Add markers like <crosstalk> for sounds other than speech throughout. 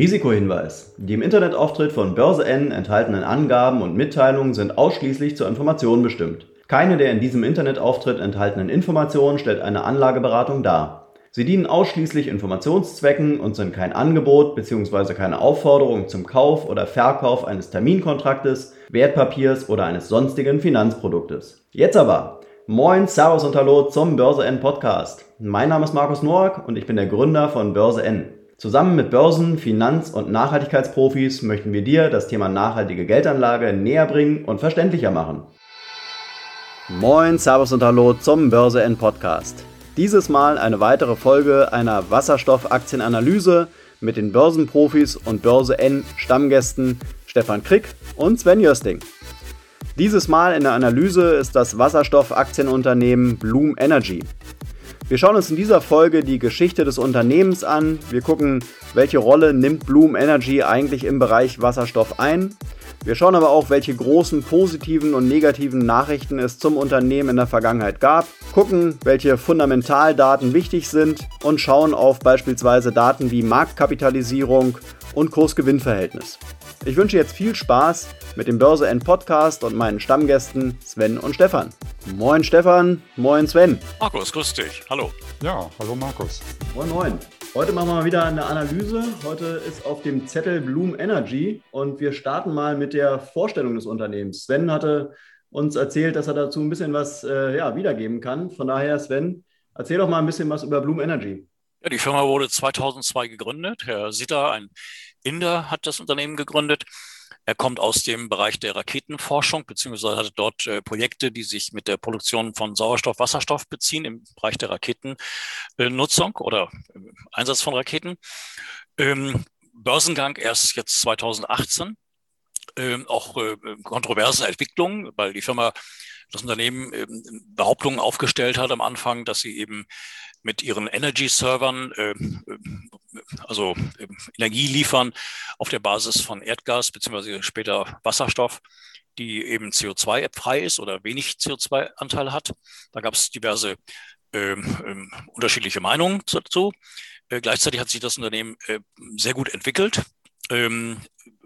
Risikohinweis. Die im Internetauftritt von Börse N enthaltenen Angaben und Mitteilungen sind ausschließlich zur Information bestimmt. Keine der in diesem Internetauftritt enthaltenen Informationen stellt eine Anlageberatung dar. Sie dienen ausschließlich Informationszwecken und sind kein Angebot bzw. keine Aufforderung zum Kauf oder Verkauf eines Terminkontraktes, Wertpapiers oder eines sonstigen Finanzproduktes. Jetzt aber Moin, Servus und Hallo zum Börse N Podcast. Mein Name ist Markus Noack und ich bin der Gründer von Börse N. Zusammen mit Börsen-, Finanz- und Nachhaltigkeitsprofis möchten wir dir das Thema nachhaltige Geldanlage näher bringen und verständlicher machen. Moin, Servus und Hallo zum Börse N Podcast. Dieses Mal eine weitere Folge einer Wasserstoffaktienanalyse mit den Börsenprofis und Börse N Stammgästen Stefan Krick und Sven Jösting. Dieses Mal in der Analyse ist das Wasserstoffaktienunternehmen Bloom Energy. Wir schauen uns in dieser Folge die Geschichte des Unternehmens an. Wir gucken, welche Rolle nimmt Bloom Energy eigentlich im Bereich Wasserstoff ein. Wir schauen aber auch, welche großen positiven und negativen Nachrichten es zum Unternehmen in der Vergangenheit gab, gucken, welche Fundamentaldaten wichtig sind und schauen auf beispielsweise Daten wie Marktkapitalisierung und Kursgewinnverhältnis. Ich wünsche jetzt viel Spaß mit dem Börse N Podcast und meinen Stammgästen Sven und Stefan. Moin Stefan, moin Sven. Markus, grüß dich. Hallo. Ja, hallo Markus. Moin moin. Heute machen wir mal wieder eine Analyse. Heute ist auf dem Zettel Bloom Energy und wir starten mal mit der Vorstellung des Unternehmens. Sven hatte uns erzählt, dass er dazu ein bisschen was äh, ja, wiedergeben kann. Von daher, Sven, erzähl doch mal ein bisschen was über Bloom Energy. Ja, die Firma wurde 2002 gegründet. Herr Sitter, ein Inder, hat das Unternehmen gegründet. Er kommt aus dem Bereich der Raketenforschung, beziehungsweise hatte dort äh, Projekte, die sich mit der Produktion von Sauerstoff, Wasserstoff beziehen im Bereich der Raketennutzung oder Einsatz von Raketen. Ähm, Börsengang erst jetzt 2018. Ähm, auch äh, kontroverse Entwicklungen, weil die Firma, das Unternehmen ähm, Behauptungen aufgestellt hat am Anfang, dass sie eben mit ihren Energy-Servern, äh, also äh, Energie liefern auf der Basis von Erdgas beziehungsweise später Wasserstoff, die eben CO2-frei ist oder wenig CO2-Anteil hat. Da gab es diverse ähm, ähm, unterschiedliche Meinungen dazu. Äh, gleichzeitig hat sich das Unternehmen äh, sehr gut entwickelt. Ähm,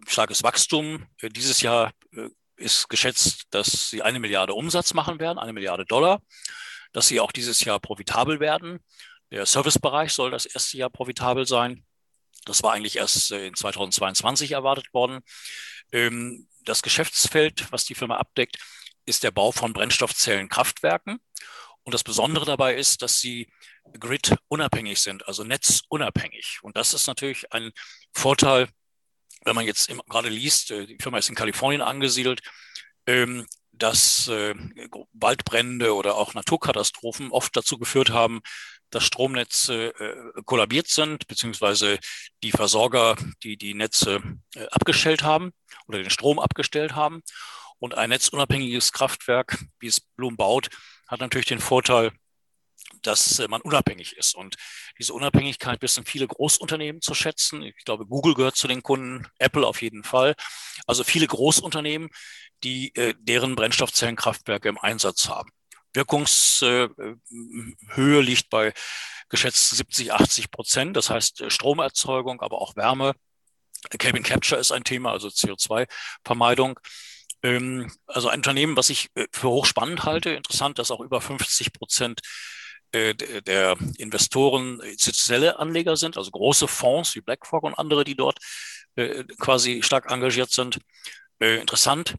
starkes Wachstum. Äh, dieses Jahr ist geschätzt, dass sie eine Milliarde Umsatz machen werden, eine Milliarde Dollar dass sie auch dieses Jahr profitabel werden. Der Servicebereich soll das erste Jahr profitabel sein. Das war eigentlich erst äh, in 2022 erwartet worden. Ähm, das Geschäftsfeld, was die Firma abdeckt, ist der Bau von Brennstoffzellenkraftwerken. Und das Besondere dabei ist, dass sie grid-unabhängig sind, also netzunabhängig. Und das ist natürlich ein Vorteil, wenn man jetzt gerade liest, äh, die Firma ist in Kalifornien angesiedelt, ähm, dass äh, Waldbrände oder auch Naturkatastrophen oft dazu geführt haben, dass Stromnetze äh, kollabiert sind, beziehungsweise die Versorger, die die Netze abgestellt haben oder den Strom abgestellt haben. Und ein netzunabhängiges Kraftwerk, wie es Blum baut, hat natürlich den Vorteil, dass man unabhängig ist. Und diese Unabhängigkeit wissen viele Großunternehmen zu schätzen. Ich glaube, Google gehört zu den Kunden, Apple auf jeden Fall. Also viele Großunternehmen, die äh, deren Brennstoffzellenkraftwerke im Einsatz haben. Wirkungshöhe äh, liegt bei geschätzt 70, 80 Prozent. Das heißt Stromerzeugung, aber auch Wärme. Cabin Capture ist ein Thema, also CO2-Vermeidung. Ähm, also ein Unternehmen, was ich für hochspannend halte. Interessant, dass auch über 50 Prozent äh, der Investoren institutionelle Anleger sind, also große Fonds wie BlackRock und andere, die dort äh, quasi stark engagiert sind. Äh, interessant,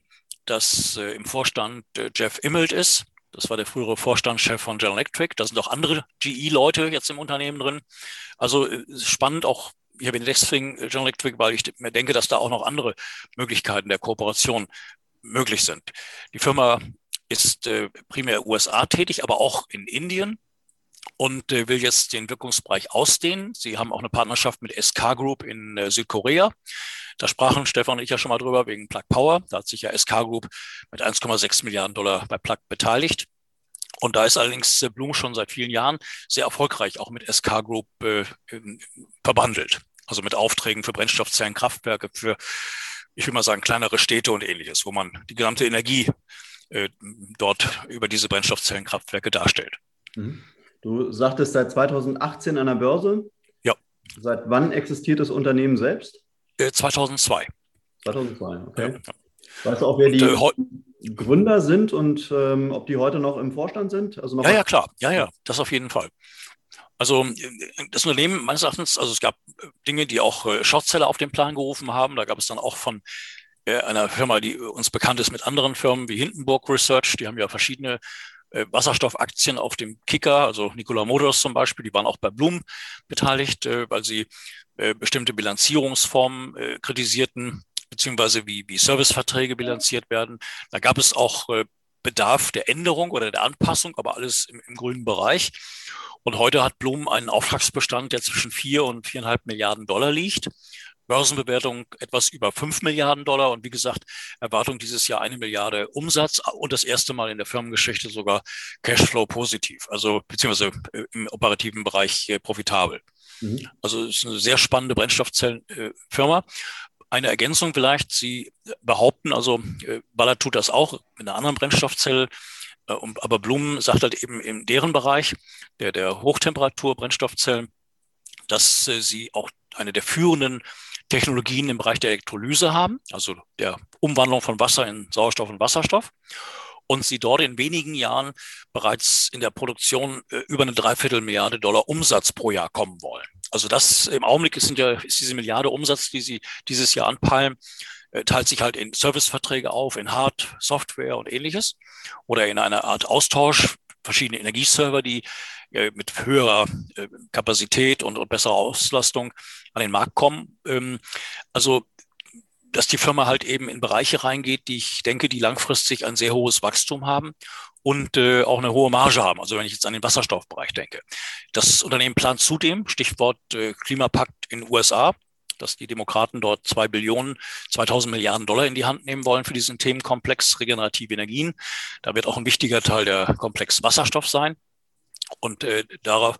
dass im Vorstand Jeff Immelt ist. Das war der frühere Vorstandschef von General Electric. Da sind auch andere GE-Leute jetzt im Unternehmen drin. Also spannend auch ich habe deswegen General Electric, weil ich mir denke, dass da auch noch andere Möglichkeiten der Kooperation möglich sind. Die Firma ist äh, primär USA tätig, aber auch in Indien und äh, will jetzt den Wirkungsbereich ausdehnen. Sie haben auch eine Partnerschaft mit SK Group in äh, Südkorea. Da sprachen Stefan und ich ja schon mal drüber wegen Plug Power. Da hat sich ja SK Group mit 1,6 Milliarden Dollar bei Plug beteiligt. Und da ist allerdings äh, Bloom schon seit vielen Jahren sehr erfolgreich auch mit SK Group äh, verbandelt. Also mit Aufträgen für Brennstoffzellenkraftwerke, für, ich will mal sagen, kleinere Städte und ähnliches, wo man die gesamte Energie äh, dort über diese Brennstoffzellenkraftwerke darstellt. Mhm. Du sagtest seit 2018 an der Börse. Ja. Seit wann existiert das Unternehmen selbst? Äh, 2002. 2002, okay. Ja. Weißt du auch, wer die äh, Gründer sind und ähm, ob die heute noch im Vorstand sind? Also ja, ja, klar. Ja, ja, das auf jeden Fall. Also das Unternehmen meines Erachtens, also es gab Dinge, die auch äh, Shortseller auf den Plan gerufen haben. Da gab es dann auch von äh, einer Firma, die uns bekannt ist mit anderen Firmen wie Hindenburg Research, die haben ja verschiedene äh, Wasserstoffaktien auf dem Kicker, also Nikola Motors zum Beispiel, die waren auch bei Bloom beteiligt, äh, weil sie äh, bestimmte Bilanzierungsformen kritisierten, beziehungsweise wie, wie Serviceverträge bilanziert werden. Da gab es auch Bedarf der Änderung oder der Anpassung, aber alles im, im grünen Bereich. Und heute hat Blum einen Auftragsbestand, der zwischen vier und viereinhalb Milliarden Dollar liegt. Börsenbewertung etwas über fünf Milliarden Dollar und wie gesagt, Erwartung dieses Jahr eine Milliarde Umsatz und das erste Mal in der Firmengeschichte sogar Cashflow positiv, also beziehungsweise äh, im operativen Bereich äh, profitabel. Mhm. Also es ist eine sehr spannende Brennstoffzellenfirma. Eine Ergänzung vielleicht, Sie behaupten, also Baller tut das auch mit einer anderen Brennstoffzelle, äh, aber Blum sagt halt eben in deren Bereich, der, der Hochtemperatur-Brennstoffzellen, dass äh, sie auch eine der führenden Technologien im Bereich der Elektrolyse haben, also der Umwandlung von Wasser in Sauerstoff und Wasserstoff. Und sie dort in wenigen Jahren bereits in der Produktion äh, über eine Dreiviertelmilliarde Dollar Umsatz pro Jahr kommen wollen. Also das im Augenblick ist, ja, ist diese Milliarde Umsatz, die sie dieses Jahr anpeilen, äh, teilt sich halt in Serviceverträge auf, in Hard, Software und ähnliches oder in einer Art Austausch, verschiedene Energieserver, die äh, mit höherer äh, Kapazität und, und besserer Auslastung an den Markt kommen. Ähm, also dass die Firma halt eben in Bereiche reingeht, die ich denke, die langfristig ein sehr hohes Wachstum haben und äh, auch eine hohe Marge haben. Also wenn ich jetzt an den Wasserstoffbereich denke. Das Unternehmen plant zudem, Stichwort äh, Klimapakt in USA, dass die Demokraten dort zwei Billionen, 2000 Milliarden Dollar in die Hand nehmen wollen für diesen Themenkomplex regenerative Energien. Da wird auch ein wichtiger Teil der Komplex Wasserstoff sein. Und äh, darauf,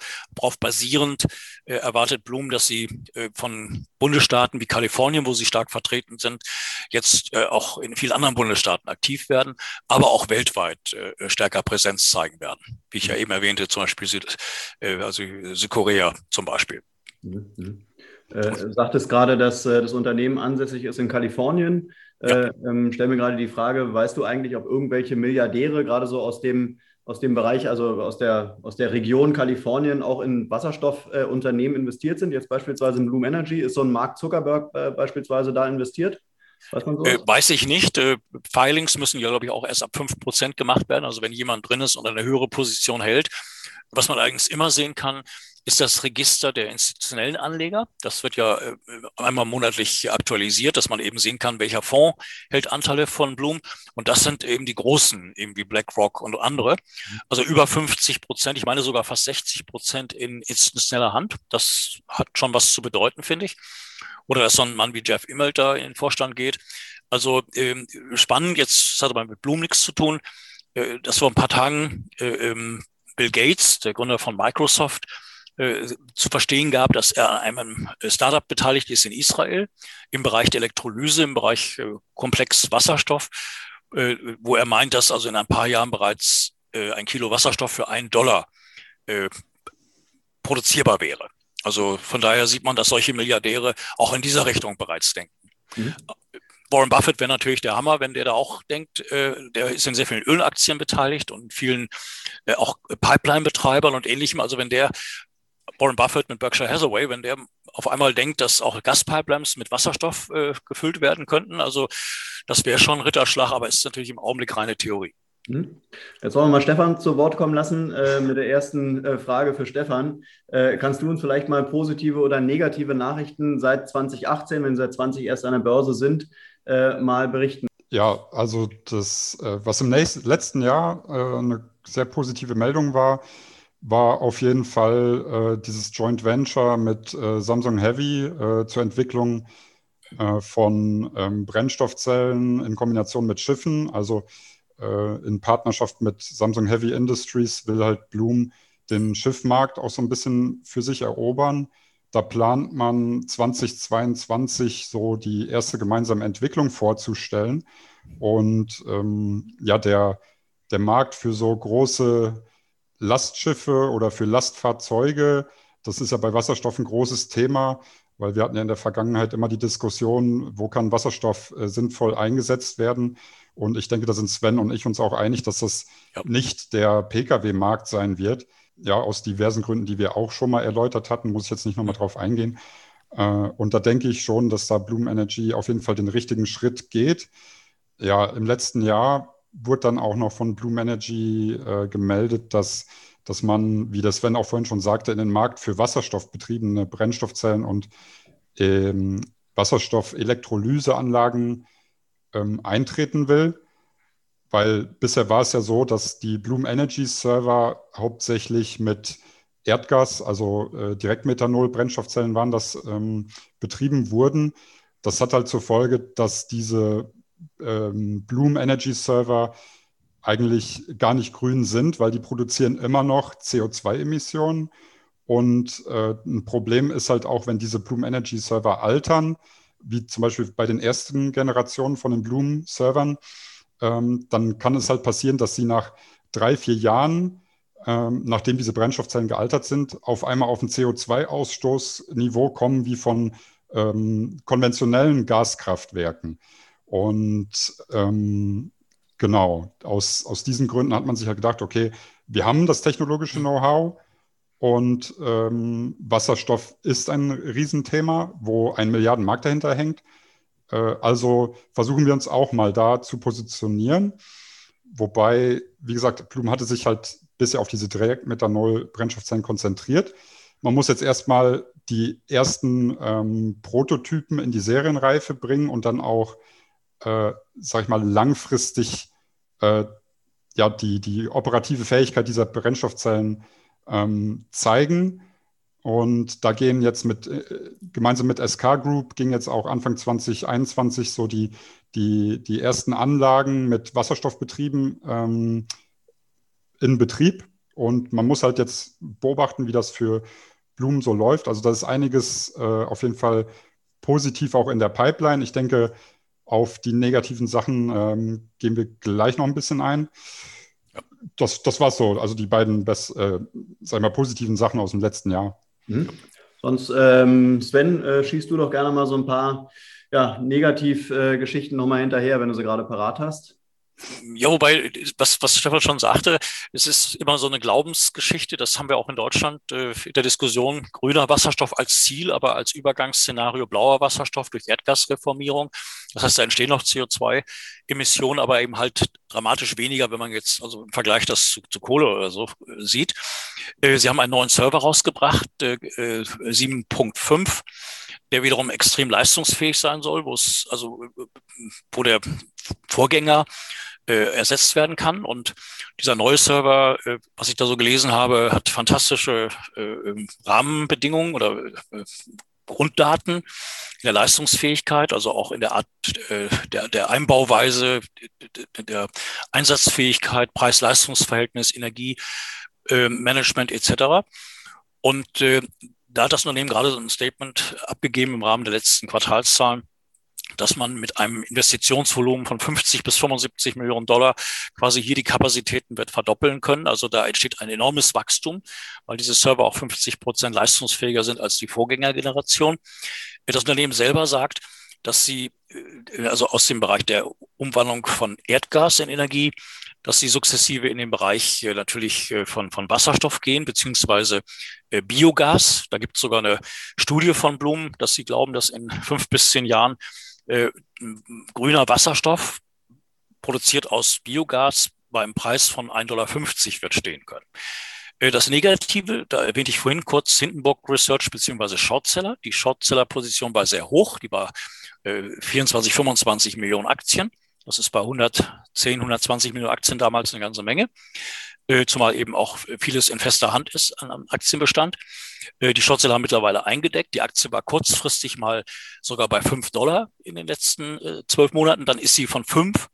basierend äh, erwartet Blum, dass sie äh, von Bundesstaaten wie Kalifornien, wo sie stark vertreten sind, jetzt äh, auch in vielen anderen Bundesstaaten aktiv werden, aber auch weltweit äh, stärker Präsenz zeigen werden. Wie ich ja eben erwähnte, zum Beispiel Süd, äh, also Südkorea zum Beispiel. Mhm. Äh, sagtest gerade, dass äh, das Unternehmen ansässig ist in Kalifornien. Äh, ähm, stell mir gerade die Frage, weißt du eigentlich, ob irgendwelche Milliardäre gerade so aus dem, aus dem Bereich, also aus der, aus der Region Kalifornien auch in Wasserstoffunternehmen äh, investiert sind? Jetzt beispielsweise in Bloom Energy. Ist so ein Mark Zuckerberg äh, beispielsweise da investiert? Weiß, man äh, weiß ich nicht. Äh, Filings müssen ja, glaube ich, auch erst ab 5% gemacht werden. Also wenn jemand drin ist und eine höhere Position hält. Was man allerdings immer sehen kann, ist das Register der institutionellen Anleger. Das wird ja äh, einmal monatlich aktualisiert, dass man eben sehen kann, welcher Fonds hält Anteile von Bloom. Und das sind eben die großen, eben wie BlackRock und andere. Also über 50 Prozent, ich meine sogar fast 60 Prozent in institutioneller Hand. Das hat schon was zu bedeuten, finde ich. Oder dass so ein Mann wie Jeff Immelt da in den Vorstand geht. Also ähm, spannend, jetzt das hat aber mit Bloom nichts zu tun. Äh, das vor ein paar Tagen äh, ähm, Bill Gates, der Gründer von Microsoft, äh, zu verstehen gab, dass er an einem Startup beteiligt ist in Israel im Bereich der Elektrolyse, im Bereich äh, Komplex Wasserstoff, äh, wo er meint, dass also in ein paar Jahren bereits äh, ein Kilo Wasserstoff für einen Dollar äh, produzierbar wäre. Also von daher sieht man, dass solche Milliardäre auch in dieser Richtung bereits denken. Mhm. Warren Buffett wäre natürlich der Hammer, wenn der da auch denkt. Äh, der ist in sehr vielen Ölaktien beteiligt und vielen äh, auch Pipeline-Betreibern und ähnlichem. Also wenn der Warren Buffett mit Berkshire Hathaway, wenn der auf einmal denkt, dass auch Gaspipelines mit Wasserstoff äh, gefüllt werden könnten. Also das wäre schon ein Ritterschlag, aber es ist natürlich im Augenblick reine Theorie. Hm? Jetzt wollen wir mal Stefan zu Wort kommen lassen äh, mit der ersten äh, Frage für Stefan. Äh, kannst du uns vielleicht mal positive oder negative Nachrichten seit 2018, wenn Sie seit 20 erst an der Börse sind, äh, mal berichten? Ja, also das, äh, was im nächsten, letzten Jahr äh, eine sehr positive Meldung war, war auf jeden Fall äh, dieses Joint Venture mit Samsung Heavy zur Entwicklung von ähm, Brennstoffzellen in Kombination mit Schiffen. Also äh, in Partnerschaft mit Samsung Heavy Industries will halt Bloom den Schiffmarkt auch so ein bisschen für sich erobern. Da plant man 2022 so die erste gemeinsame Entwicklung vorzustellen. Und ähm, ja, der, der Markt für so große Lastschiffe oder für Lastfahrzeuge. Das ist ja bei Wasserstoff ein großes Thema. weil wir hatten ja in der Vergangenheit immer die Diskussion, wo kann Wasserstoff äh, sinnvoll eingesetzt werden. Und ich denke, da sind Sven und ich uns auch einig, dass das ja. nicht der Pkw-Markt sein wird. Ja, aus diversen Gründen, die wir auch schon mal erläutert hatten, muss ich jetzt nicht nochmal drauf eingehen. Äh, und da denke ich schon, dass da Bloom Energy auf jeden Fall den richtigen Schritt geht. Ja, im letzten Jahr wurde dann auch noch von Bloom Energy äh, gemeldet, dass dass man, wie das Sven auch vorhin schon sagte, in den Markt für wasserstoffbetriebene Brennstoffzellen und ähm, Wasserstoffelektrolyseanlagen ähm, eintreten will. Weil bisher war es ja so, dass die Bloom Energy Server hauptsächlich mit Erdgas, also äh, Direktmethanol, Brennstoffzellen waren das, ähm, betrieben wurden. Das hat halt zur Folge, dass diese ähm, Bloom Energy Server eigentlich gar nicht grün sind, weil die produzieren immer noch CO2-Emissionen. Und äh, ein Problem ist halt auch, wenn diese Bloom Energy Server altern, wie zum Beispiel bei den ersten Generationen von den Bloom Servern, ähm, dann kann es halt passieren, dass sie nach drei, vier Jahren, ähm, nachdem diese Brennstoffzellen gealtert sind, auf einmal auf ein CO2-Ausstoßniveau kommen wie von ähm, konventionellen Gaskraftwerken. Und ähm, Genau, aus, aus diesen Gründen hat man sich ja gedacht, okay, wir haben das technologische Know-how und ähm, Wasserstoff ist ein Riesenthema, wo ein Milliardenmarkt dahinter hängt. Äh, also versuchen wir uns auch mal da zu positionieren. Wobei, wie gesagt, Blum hatte sich halt bisher auf diese Direktmethanol-Brennstoffzellen konzentriert. Man muss jetzt erstmal die ersten ähm, Prototypen in die Serienreife bringen und dann auch äh, sag ich mal, langfristig äh, ja, die, die operative Fähigkeit dieser Brennstoffzellen ähm, zeigen. Und da gehen jetzt mit, äh, gemeinsam mit SK Group, ging jetzt auch Anfang 2021 so die, die, die ersten Anlagen mit Wasserstoffbetrieben ähm, in Betrieb. Und man muss halt jetzt beobachten, wie das für Blumen so läuft. Also da ist einiges äh, auf jeden Fall positiv auch in der Pipeline. Ich denke, auf die negativen Sachen ähm, gehen wir gleich noch ein bisschen ein. Das, das war so, also die beiden best, äh, sag mal, positiven Sachen aus dem letzten Jahr. Mhm. Sonst, ähm, Sven, äh, schießt du doch gerne mal so ein paar ja, Negativgeschichten äh, nochmal hinterher, wenn du sie gerade parat hast. Ja, wobei, was, was Stefan schon sagte, es ist immer so eine Glaubensgeschichte, das haben wir auch in Deutschland äh, in der Diskussion, grüner Wasserstoff als Ziel, aber als Übergangsszenario blauer Wasserstoff durch Erdgasreformierung. Das heißt, da entstehen noch CO2-Emissionen, aber eben halt dramatisch weniger, wenn man jetzt also im Vergleich das zu, zu Kohle oder so äh, sieht. Äh, Sie haben einen neuen Server rausgebracht, äh, 7.5 der wiederum extrem leistungsfähig sein soll, wo es also wo der Vorgänger äh, ersetzt werden kann. Und dieser neue Server, äh, was ich da so gelesen habe, hat fantastische äh, ähm, Rahmenbedingungen oder äh, Grunddaten in der Leistungsfähigkeit, also auch in der Art äh, der, der Einbauweise, der Einsatzfähigkeit, Preis-Leistungs-Verhältnis, Energiemanagement äh, etc. Und äh, da hat das Unternehmen gerade so ein Statement abgegeben im Rahmen der letzten Quartalszahlen, dass man mit einem Investitionsvolumen von 50 bis 75 Millionen Dollar quasi hier die Kapazitäten wird verdoppeln können. Also da entsteht ein enormes Wachstum, weil diese Server auch 50 Prozent leistungsfähiger sind als die Vorgängergeneration. Das Unternehmen selber sagt, dass sie äh, also aus dem Bereich der Umwandlung von Erdgas in Energie dass sie sukzessive in den Bereich äh, natürlich äh, von, von Wasserstoff gehen, beziehungsweise äh, Biogas. Da gibt es sogar eine Studie von Blumen, dass sie glauben, dass in fünf bis zehn Jahren äh, grüner Wasserstoff produziert aus Biogas beim Preis von 1,50 Dollar wird stehen können. Das Negative, da erwähnte ich vorhin kurz Hindenburg Research beziehungsweise Shortseller. Die Shortseller-Position war sehr hoch, die war äh, 24, 25 Millionen Aktien. Das ist bei 110, 120 Millionen Aktien damals eine ganze Menge. Äh, zumal eben auch vieles in fester Hand ist an Aktienbestand. Äh, die Shortseller haben mittlerweile eingedeckt. Die Aktie war kurzfristig mal sogar bei 5 Dollar in den letzten äh, zwölf Monaten. Dann ist sie von 5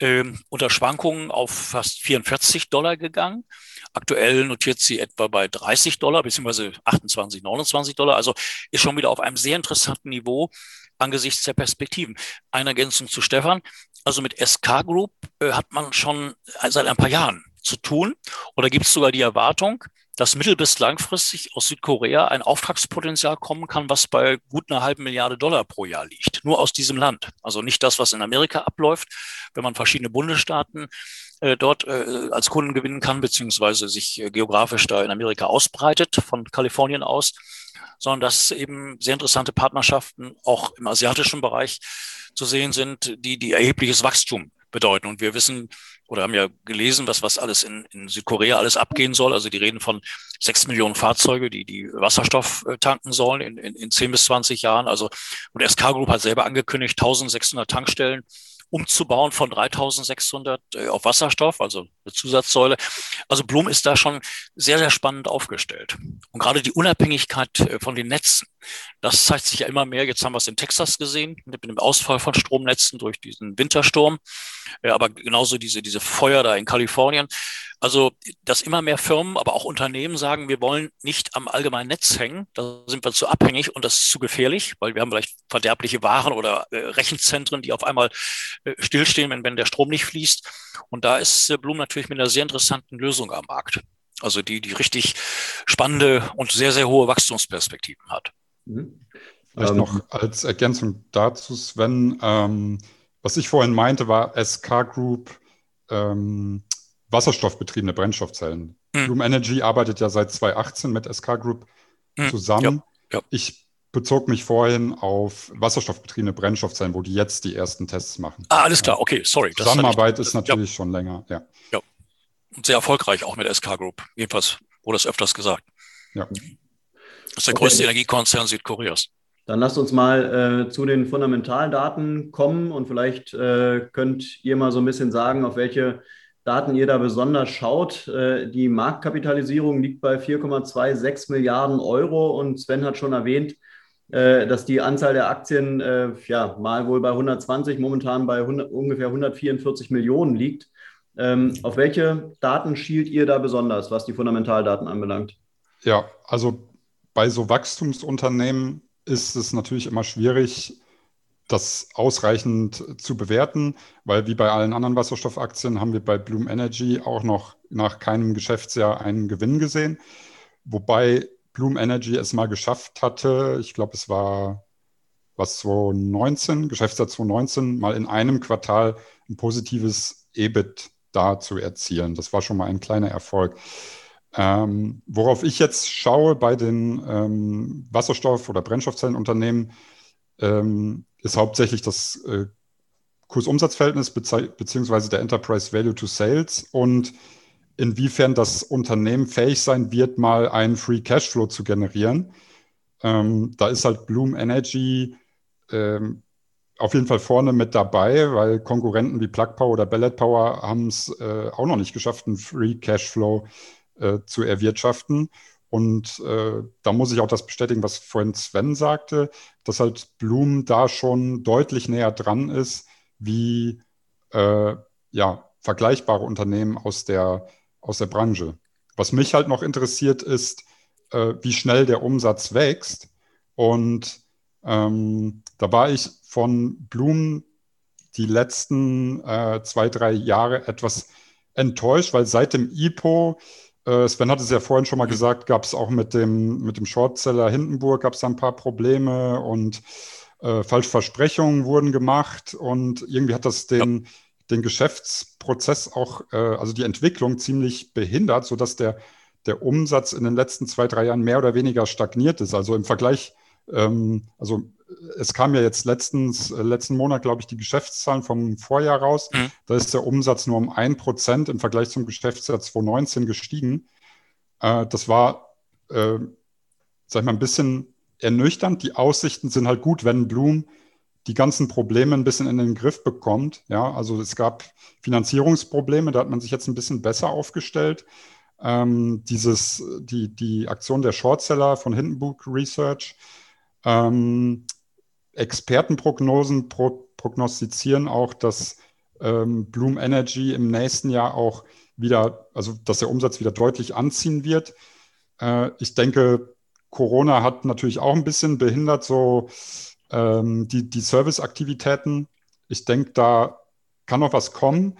ähm, unter Schwankungen auf fast 44 Dollar gegangen. Aktuell notiert sie etwa bei 30 Dollar, beziehungsweise 28, 29 Dollar. Also ist schon wieder auf einem sehr interessanten Niveau angesichts der Perspektiven. Eine Ergänzung zu Stefan. Also mit SK Group äh, hat man schon seit ein paar Jahren zu tun. Oder gibt es sogar die Erwartung, dass mittel- bis langfristig aus Südkorea ein Auftragspotenzial kommen kann, was bei gut einer halben Milliarde Dollar pro Jahr liegt. Nur aus diesem Land. Also nicht das, was in Amerika abläuft, wenn man verschiedene Bundesstaaten äh, dort äh, als Kunden gewinnen kann, beziehungsweise sich äh, geografisch da in Amerika ausbreitet, von Kalifornien aus, sondern dass eben sehr interessante Partnerschaften auch im asiatischen Bereich zu sehen sind, die, die erhebliches Wachstum bedeuten. Und wir wissen oder haben ja gelesen, was, was alles in, in Südkorea alles abgehen soll. Also die reden von sechs Millionen Fahrzeuge, die die Wasserstoff tanken sollen in, in, in 10 bis 20 Jahren. Also, und SK Group hat selber angekündigt, 1600 Tankstellen umzubauen von 3600 äh, auf Wasserstoff, also eine Zusatzsäule. Also Blum ist da schon sehr, sehr spannend aufgestellt. Und gerade die Unabhängigkeit äh, von den Netzen, das zeigt sich ja immer mehr. Jetzt haben wir es in Texas gesehen, mit dem Ausfall von Stromnetzen durch diesen Wintersturm. Äh, aber genauso diese, diese Feuer da in Kalifornien. Also, dass immer mehr Firmen, aber auch Unternehmen sagen, wir wollen nicht am allgemeinen Netz hängen, da sind wir zu abhängig und das ist zu gefährlich, weil wir haben vielleicht verderbliche Waren oder äh, Rechenzentren, die auf einmal äh, stillstehen, wenn, wenn der Strom nicht fließt. Und da ist Bloom natürlich mit einer sehr interessanten Lösung am Markt. Also die, die richtig spannende und sehr, sehr hohe Wachstumsperspektiven hat. Mhm. Vielleicht ähm, noch als Ergänzung dazu, Sven, ähm, was ich vorhin meinte, war SK Group ähm, wasserstoffbetriebene Brennstoffzellen. Hm. Bloom Energy arbeitet ja seit 2018 mit SK Group hm. zusammen. Ja, ja. Ich bezog mich vorhin auf wasserstoffbetriebene Brennstoffzellen, wo die jetzt die ersten Tests machen. Ah, alles klar, okay, sorry. Zusammenarbeit ist natürlich ja. schon länger, ja. Ja. Und sehr erfolgreich auch mit SK Group. Jedenfalls wurde es öfters gesagt. Ja. Das ist der okay. größte Energiekonzern Südkoreas. Dann lasst uns mal äh, zu den Fundamentaldaten kommen und vielleicht äh, könnt ihr mal so ein bisschen sagen, auf welche Daten ihr da besonders schaut. Äh, die Marktkapitalisierung liegt bei 4,26 Milliarden Euro und Sven hat schon erwähnt, äh, dass die Anzahl der Aktien äh, ja mal wohl bei 120, momentan bei 100, ungefähr 144 Millionen liegt. Ähm, auf welche Daten schielt ihr da besonders, was die Fundamentaldaten anbelangt? Ja, also bei so Wachstumsunternehmen ist es natürlich immer schwierig, das ausreichend zu bewerten, weil wie bei allen anderen Wasserstoffaktien haben wir bei Bloom Energy auch noch nach keinem Geschäftsjahr einen Gewinn gesehen. Wobei Bloom Energy es mal geschafft hatte, ich glaube, es war was 2019, Geschäftsjahr 2019, mal in einem Quartal ein positives EBIT da zu erzielen. Das war schon mal ein kleiner Erfolg. Ähm, worauf ich jetzt schaue bei den ähm, Wasserstoff- oder Brennstoffzellenunternehmen, ähm, ist hauptsächlich das äh, Kursumsatzverhältnis beziehungsweise der Enterprise Value to Sales und inwiefern das Unternehmen fähig sein wird, mal einen Free Cashflow zu generieren. Ähm, da ist halt Bloom Energy ähm, auf jeden Fall vorne mit dabei, weil Konkurrenten wie Plug Power oder Bellet Power haben es äh, auch noch nicht geschafft, einen Free Cashflow äh, zu erwirtschaften. Und äh, da muss ich auch das bestätigen, was vorhin Sven sagte, dass halt Bloom da schon deutlich näher dran ist, wie äh, ja, vergleichbare Unternehmen aus der, aus der Branche. Was mich halt noch interessiert, ist, äh, wie schnell der Umsatz wächst. Und ähm, da war ich von Bloom die letzten äh, zwei, drei Jahre etwas enttäuscht, weil seit dem IPO äh, Sven hat es ja vorhin schon mal mhm. gesagt, gab es auch mit dem, mit dem Shortseller Hindenburg gab es ein paar Probleme und äh, Falschversprechungen wurden gemacht und irgendwie hat das den, ja. den Geschäftsprozess auch, äh, also die Entwicklung ziemlich behindert, sodass der, der Umsatz in den letzten zwei, drei Jahren mehr oder weniger stagniert ist. Also im Vergleich, ähm, also es kam ja jetzt letztens, äh, letzten Monat, glaube ich, die Geschäftszahlen vom Vorjahr raus. Mhm. Da ist der Umsatz nur um ein Prozent im Vergleich zum Geschäftsjahr 2019 gestiegen. Äh, das war, äh, sag ich mal, ein bisschen ernüchternd. Die Aussichten sind halt gut, wenn Bloom die ganzen Probleme ein bisschen in den Griff bekommt. Ja, also es gab Finanzierungsprobleme, da hat man sich jetzt ein bisschen besser aufgestellt. Ähm, dieses, die, die Aktion der Shortseller von Hindenburg Research, ähm, Expertenprognosen pro prognostizieren auch, dass ähm, Bloom Energy im nächsten Jahr auch wieder, also dass der Umsatz wieder deutlich anziehen wird. Äh, ich denke, Corona hat natürlich auch ein bisschen behindert, so ähm, die, die Serviceaktivitäten. Ich denke, da kann noch was kommen.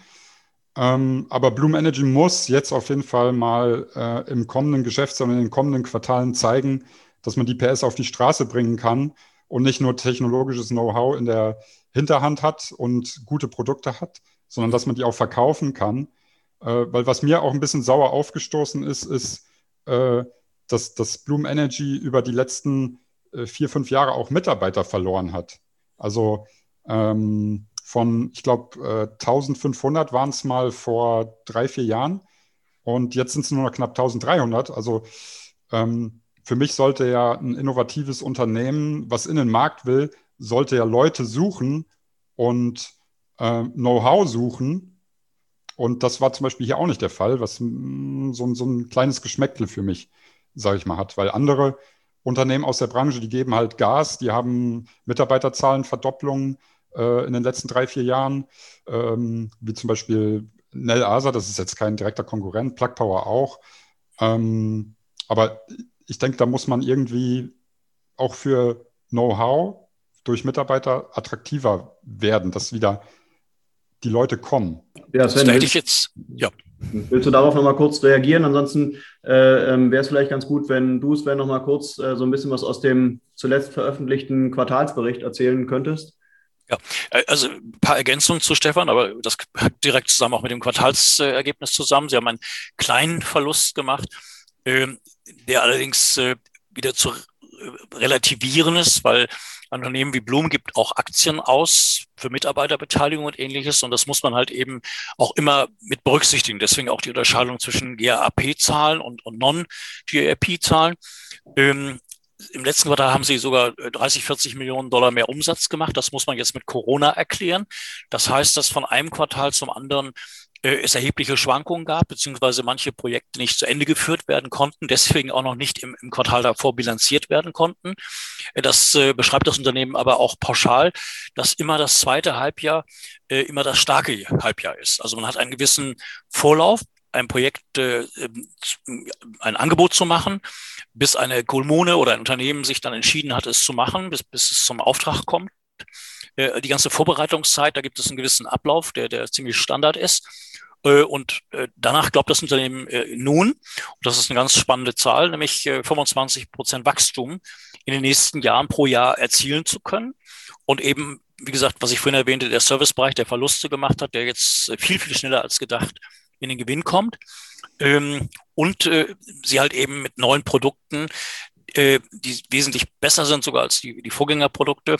Ähm, aber Bloom Energy muss jetzt auf jeden Fall mal äh, im kommenden Geschäftsjahr und in den kommenden Quartalen zeigen, dass man die PS auf die Straße bringen kann und nicht nur technologisches Know-how in der Hinterhand hat und gute Produkte hat, sondern dass man die auch verkaufen kann. Äh, weil was mir auch ein bisschen sauer aufgestoßen ist, ist, äh, dass, dass Bloom Energy über die letzten äh, vier, fünf Jahre auch Mitarbeiter verloren hat. Also ähm, von, ich glaube, 1500 waren es mal vor drei, vier Jahren und jetzt sind es nur noch knapp 1300. Also ähm, für mich sollte ja ein innovatives Unternehmen, was in den Markt will, sollte ja Leute suchen und äh, Know-how suchen. Und das war zum Beispiel hier auch nicht der Fall, was mh, mm, so, so ein kleines Geschmäckle für mich, sage ich mal, hat. Weil andere Unternehmen aus der Branche, die geben halt Gas, die haben Mitarbeiterzahlen, Verdopplungen äh, in den letzten drei, vier Jahren, ähm, wie zum Beispiel Nell Asa, das ist jetzt kein direkter Konkurrent, Plug Power auch. Ähm, aber ich denke, da muss man irgendwie auch für Know-how durch Mitarbeiter attraktiver werden, dass wieder die Leute kommen. Ja, Sven, das hätte ich jetzt, ja. Willst du darauf nochmal kurz reagieren? Ansonsten äh, ähm, wäre es vielleicht ganz gut, wenn du, Sven, nochmal kurz äh, so ein bisschen was aus dem zuletzt veröffentlichten Quartalsbericht erzählen könntest. Ja, äh, also ein paar Ergänzungen zu Stefan, aber das hat direkt zusammen auch mit dem Quartalsergebnis zusammen. Sie haben einen kleinen Verlust gemacht, der allerdings äh, wieder zu relativieren ist, weil Unternehmen wie Blum gibt auch Aktien aus für Mitarbeiterbeteiligung und ähnliches. Und das muss man halt eben auch immer mit berücksichtigen. Deswegen auch die Unterscheidung zwischen GAP-Zahlen und, und Non-GAP-Zahlen. Ähm, im letzten Quartal haben sie sogar 30, 40 Millionen Dollar mehr Umsatz gemacht. Das muss man jetzt mit Corona erklären. Das heißt, dass von einem Quartal zum anderen äh, es erhebliche Schwankungen gab, beziehungsweise manche Projekte nicht zu Ende geführt werden konnten, deswegen auch noch nicht im, im Quartal davor bilanziert werden konnten. Äh, das äh, beschreibt das Unternehmen aber auch pauschal, dass immer das zweite Halbjahr äh, immer das starke Halbjahr ist. Also man hat einen gewissen Vorlauf, ein Projekt, äh, ein Angebot zu machen, bis eine Kommune oder ein Unternehmen sich dann entschieden hat, es zu machen, bis, bis es zum Auftrag kommt. Äh, die ganze Vorbereitungszeit, da gibt es einen gewissen Ablauf, der, der ziemlich Standard ist. Äh, und äh, danach glaubt das Unternehmen nun, und das ist eine ganz spannende Zahl, nämlich 25 Prozent Wachstum in den nächsten Jahren pro Jahr erzielen zu können. Und eben, wie gesagt, was ich vorhin erwähnte, der Servicebereich, der Verluste gemacht hat, der jetzt viel, viel schneller als gedacht in den Gewinn kommt. Ähm, und sie halt eben mit neuen Produkten äh, die wesentlich besser sind sogar als die, die Vorgängerprodukte,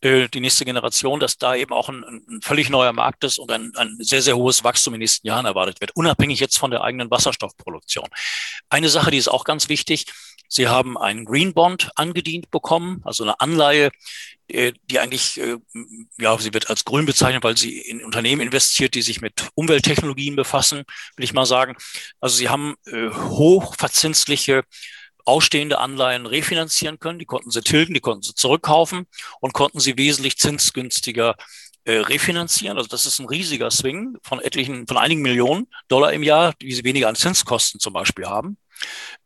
äh, die nächste Generation, dass da eben auch ein, ein völlig neuer Markt ist und ein, ein sehr, sehr hohes Wachstum in den nächsten Jahren erwartet wird, unabhängig jetzt von der eigenen Wasserstoffproduktion. Eine Sache, die ist auch ganz wichtig, Sie haben einen Green Bond angedient bekommen, also eine Anleihe, äh, die eigentlich, ja, sie wird als grün bezeichnet, weil sie in Unternehmen investiert, die sich mit Umwelttechnologien befassen, will ich mal sagen. Also sie haben hochverzinsliche ausstehende Anleihen refinanzieren können. Die konnten sie tilgen, die konnten sie zurückkaufen und konnten sie wesentlich zinsgünstiger äh, refinanzieren. Also das ist ein riesiger Swing von etlichen, von einigen Millionen Dollar im Jahr, die sie weniger an Zinskosten zum Beispiel haben.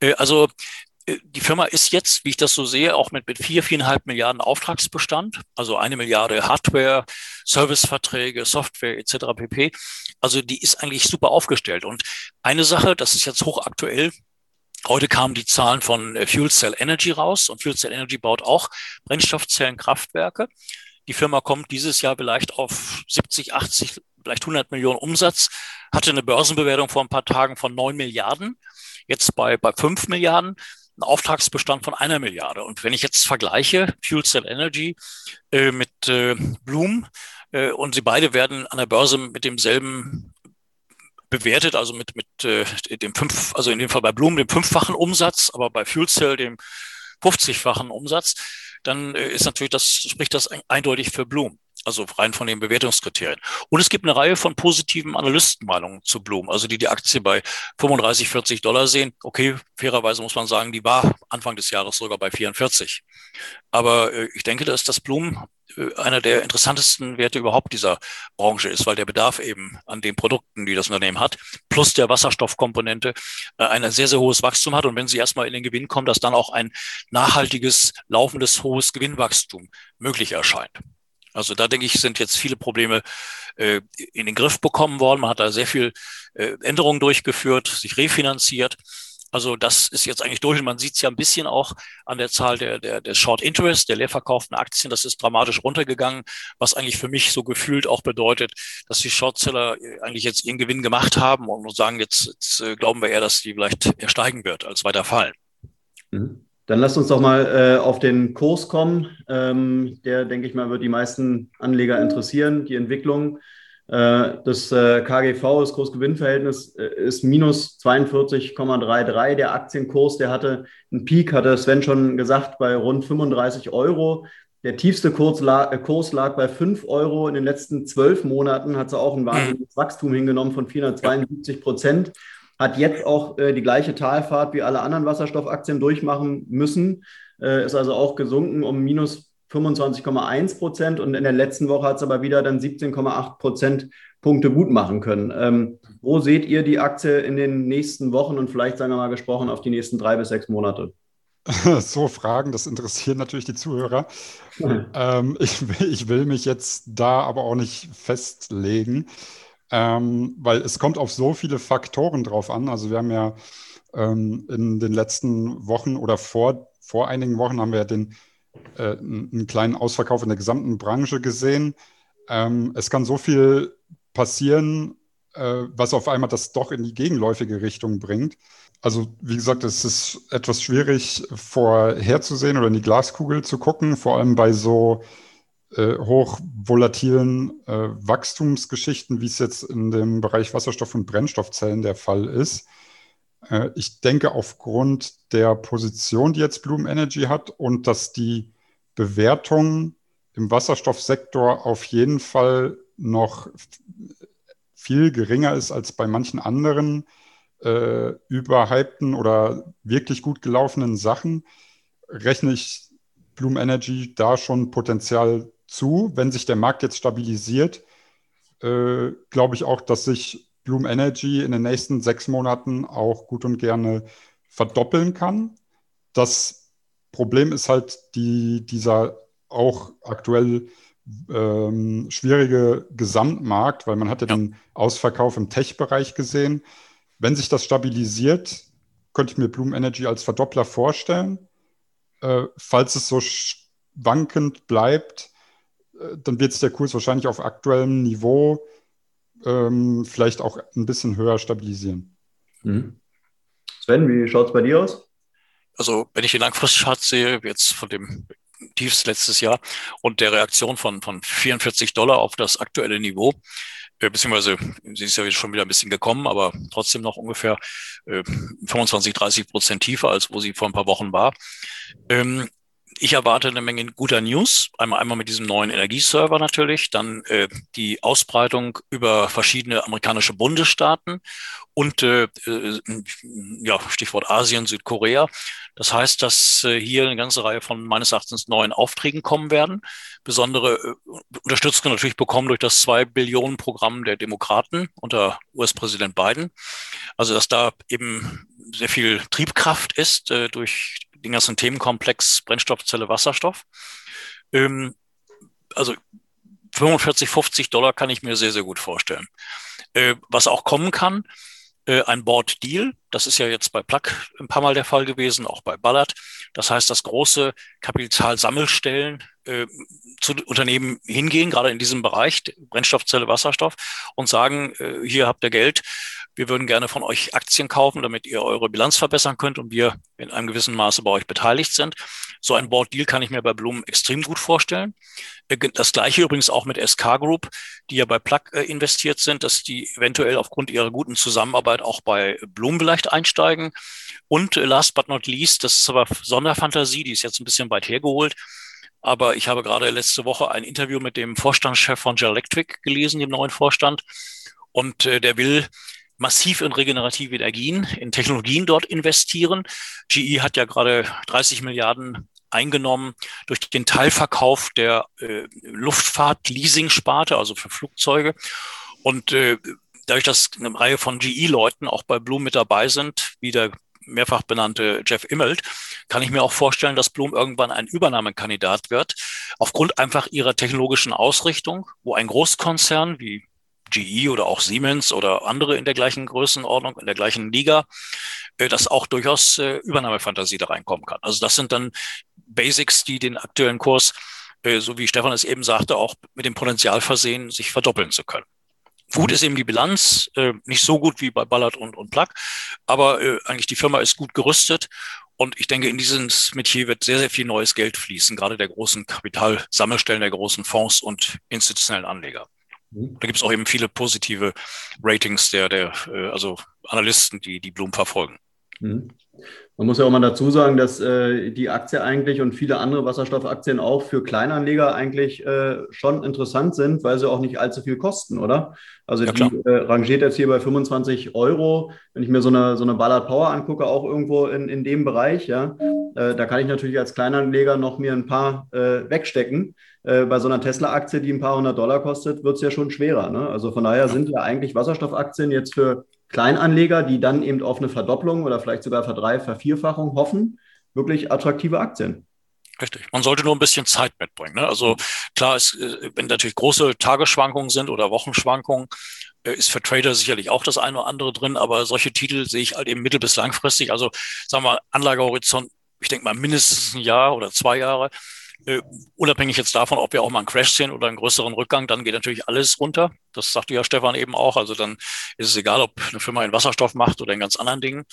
Äh, also äh, die Firma ist jetzt, wie ich das so sehe, auch mit, mit vier, viereinhalb Milliarden Auftragsbestand, also eine Milliarde Hardware, Serviceverträge, Software etc. pp. Also die ist eigentlich super aufgestellt. Und eine Sache, das ist jetzt hochaktuell, Heute kamen die Zahlen von äh, Fuel Cell Energy raus und Fuel Cell Energy baut auch Brennstoffzellenkraftwerke. Die Firma kommt dieses Jahr vielleicht auf 70, 80, vielleicht 100 Millionen Umsatz, hatte eine Börsenbewertung vor ein paar Tagen von 9 Milliarden, jetzt bei, bei 5 Milliarden, ein Auftragsbestand von einer Milliarde. Und wenn ich jetzt vergleiche Fuel Cell Energy äh, mit äh, Bloom, äh, und sie beide werden an der Börse mit demselben bewertet, also mit, mit äh, dem fünf, also in dem Fall bei Blumen dem fünffachen Umsatz, aber bei Fuelcell dem 50-fachen Umsatz, dann äh, ist natürlich das, spricht das eindeutig für Blumen. Also rein von den Bewertungskriterien. Und es gibt eine Reihe von positiven Analystenmeinungen zu Bloom, also die die Aktie bei 35, 40 Dollar sehen. Okay, fairerweise muss man sagen, die war Anfang des Jahres sogar bei 44. Aber äh, ich denke, dass das Bloom äh, einer der interessantesten Werte überhaupt dieser Branche ist, weil der Bedarf eben an den Produkten, die das Unternehmen hat, plus der Wasserstoffkomponente, äh, ein sehr, sehr hohes Wachstum hat. Und wenn Sie erstmal in den Gewinn kommen, dass dann auch ein nachhaltiges, laufendes, hohes Gewinnwachstum möglich erscheint. Also da denke ich, sind jetzt viele Probleme äh, in den Griff bekommen worden. Man hat da sehr viel äh, Änderungen durchgeführt, sich refinanziert. Also das ist jetzt eigentlich durch. Man sieht es ja ein bisschen auch an der Zahl der, der, der Short Interest, der leer verkauften Aktien. Das ist dramatisch runtergegangen, was eigentlich für mich so gefühlt auch bedeutet, dass die Shortseller äh, eigentlich jetzt ihren Gewinn gemacht haben und sagen, jetzt, jetzt äh, glauben wir eher, dass die vielleicht eher wird, als weiter fallen. Mhm. Dann lasst uns doch mal äh, auf den Kurs kommen. Ähm, der, denke ich mal, wird die meisten Anleger interessieren, die Entwicklung. Äh, das äh, KGV, das Kursgewinnverhältnis, äh, ist minus 42,33. Der Aktienkurs, der hatte einen Peak, hatte Sven schon gesagt, bei rund 35 Euro. Der tiefste Kurs lag, Kurs lag bei 5 Euro. In den letzten zwölf Monaten hat sie auch ein wahnsinniges Wachstum hingenommen von 472 Prozent hat jetzt auch äh, die gleiche Talfahrt wie alle anderen Wasserstoffaktien durchmachen müssen, äh, ist also auch gesunken um minus 25,1 Prozent und in der letzten Woche hat es aber wieder dann 17,8 Prozent Punkte gut machen können. Ähm, wo seht ihr die Aktie in den nächsten Wochen und vielleicht, sagen wir mal, gesprochen auf die nächsten drei bis sechs Monate? <laughs> So Fragen, das interessiert natürlich die Zuhörer. <laughs> ähm, ich, ich, will mich jetzt da aber auch nicht festlegen ähm, weil es kommt auf so viele Faktoren drauf an. Also wir haben ja ähm, in den letzten Wochen oder vor, vor einigen Wochen haben wir ja den, äh, einen kleinen Ausverkauf in der gesamten Branche gesehen. Ähm, es kann so viel passieren, äh, was auf einmal das doch in die gegenläufige Richtung bringt. Also wie gesagt, es ist etwas schwierig vorherzusehen oder in die Glaskugel zu gucken, vor allem bei so äh, hochvolatilen äh, Wachstumsgeschichten, wie es jetzt in dem Bereich Wasserstoff- und Brennstoffzellen der Fall ist. Äh, ich denke, aufgrund der Position, die jetzt Bloom Energy hat und dass die Bewertung im Wasserstoffsektor auf jeden Fall noch viel geringer ist als bei manchen anderen äh, überhypten oder wirklich gut gelaufenen Sachen, rechne ich Bloom Energy da schon Potenzial zu. Wenn sich der Markt jetzt stabilisiert, äh, glaube ich auch, dass sich Bloom Energy in den nächsten sechs Monaten auch gut und gerne verdoppeln kann. Das Problem ist halt die, dieser auch aktuell ähm, schwierige Gesamtmarkt, weil man hat ja, ja. den Ausverkauf im Tech-Bereich gesehen. Wenn sich das stabilisiert, könnte ich mir Bloom Energy als Verdoppler vorstellen. Äh, falls es so schwankend bleibt, dann wird sich der Kurs wahrscheinlich auf aktuellem Niveau ähm, vielleicht auch ein bisschen höher stabilisieren. Mhm. Sven, wie schaut es bei dir aus? Also, wenn ich den Langfristchart sehe, jetzt von dem Tiefs letztes Jahr und der Reaktion von, von 44 Dollar auf das aktuelle Niveau, äh, beziehungsweise sie ist ja schon wieder ein bisschen gekommen, aber trotzdem noch ungefähr äh, 25, 30 Prozent tiefer, als wo sie vor ein paar Wochen war. Ähm, ich erwarte eine Menge guter News. Einmal, einmal mit diesem neuen Energieserver natürlich, dann äh, die Ausbreitung über verschiedene amerikanische Bundesstaaten und äh, äh, ja, Stichwort Asien, Südkorea. Das heißt, dass äh, hier eine ganze Reihe von meines Erachtens neuen Aufträgen kommen werden. Besondere äh, Unterstützung natürlich bekommen durch das zwei Billionen Programm der Demokraten unter US-Präsident Biden. Also dass da eben sehr viel Triebkraft ist äh, durch den ganzen Themenkomplex Brennstoffzelle, Wasserstoff. Ähm, also 45, 50 Dollar kann ich mir sehr, sehr gut vorstellen. Äh, was auch kommen kann, äh, ein Board Deal. Das ist ja jetzt bei Plug ein paar Mal der Fall gewesen, auch bei Ballard. Das heißt, dass große Kapitalsammelstellen äh, zu Unternehmen hingehen, gerade in diesem Bereich Brennstoffzelle, Wasserstoff und sagen, äh, hier habt ihr Geld, wir würden gerne von euch Aktien kaufen, damit ihr eure Bilanz verbessern könnt und wir in einem gewissen Maße bei euch beteiligt sind. So ein Board Deal kann ich mir bei Bloom extrem gut vorstellen. Äh, das gleiche übrigens auch mit SK Group, die ja bei Plug äh, investiert sind, dass die eventuell aufgrund ihrer guten Zusammenarbeit auch bei Bloom vielleicht einsteigen. Und äh, last but not least, das ist aber Sonderfantasie, die ist jetzt ein bisschen weit hergeholt. Aber ich habe gerade letzte Woche ein Interview mit dem Vorstandschef von General Electric gelesen, dem neuen Vorstand. Und der will massiv in regenerative Energien, in Technologien dort investieren. GE hat ja gerade 30 Milliarden eingenommen durch den Teilverkauf der äh, Luftfahrt-Leasing-Sparte, also für Flugzeuge. Und äh, dadurch, dass eine Reihe von GE-Leuten auch bei Bloom mit dabei sind, wie der mehrfach benannte Jeff Immelt, kann ich mir auch vorstellen, dass Bloom irgendwann ein Übernahmekandidat wird, aufgrund einfach ihrer technologischen Ausrichtung, wo ein Großkonzern wie GE oder auch Siemens oder andere in der gleichen Größenordnung, in der gleichen Liga, äh, dass auch durchaus äh, Übernahmefantasie da reinkommen kann. Also das sind dann Basics, die den aktuellen Kurs, äh, so wie Stefan es eben sagte, auch mit dem Potenzial versehen, sich verdoppeln zu können. Gut mhm. ist eben die Bilanz, nicht so gut wie bei Ballard und, und Plug, aber eigentlich die Firma ist gut gerüstet und ich denke, in dieses Metier wird sehr, sehr viel neues Geld fließen, gerade der großen Kapitalsammelstellen, der großen Fonds und institutionellen Anleger. Mhm. Da gibt es auch eben viele positive Ratings der, der äh, also Analysten, die die Bloom verfolgen. Mhm. Man muss ja auch mal dazu sagen, dass äh, die Aktie eigentlich und viele andere Wasserstoffaktien auch für Kleinanleger eigentlich äh, schon interessant sind, weil sie auch nicht allzu viel kosten, oder? Also ja, die äh, rangiert jetzt hier bei 25 Euro. Wenn ich mir so eine, so eine Ballard Power angucke, auch irgendwo in, in dem Bereich, ja, äh, da kann ich natürlich als Kleinanleger noch mir ein paar äh, wegstecken. Äh, bei so einer Tesla-Aktie, die ein paar hundert Dollar kostet, wird es ja schon schwerer. Ne? Also von daher sind ja eigentlich Wasserstoffaktien jetzt für Kleinanleger, die dann eben auf eine Verdopplung oder vielleicht sogar Verdrei-, Vervierfachung hoffen, wirklich attraktive Aktien. Richtig. Man sollte nur ein bisschen Zeit mitbringen. Ne? Also klar, ist, äh, wenn natürlich große Tagesschwankungen sind oder Wochenschwankungen, äh, ist für Trader sicherlich auch das eine oder andere drin, aber solche Titel sehe ich halt eben mittel- bis langfristig. Also sagen wir Anlagehorizont, ich denke mal mindestens ein Jahr oder zwei Jahre. Äh, unabhängig jetzt davon, ob wir auch mal einen Crash sehen oder einen größeren Rückgang, dann geht natürlich alles runter. Das sagte ja Stefan eben auch. Also dann ist es egal, ob eine Firma einen Wasserstoff macht oder in ganz anderen Dingen.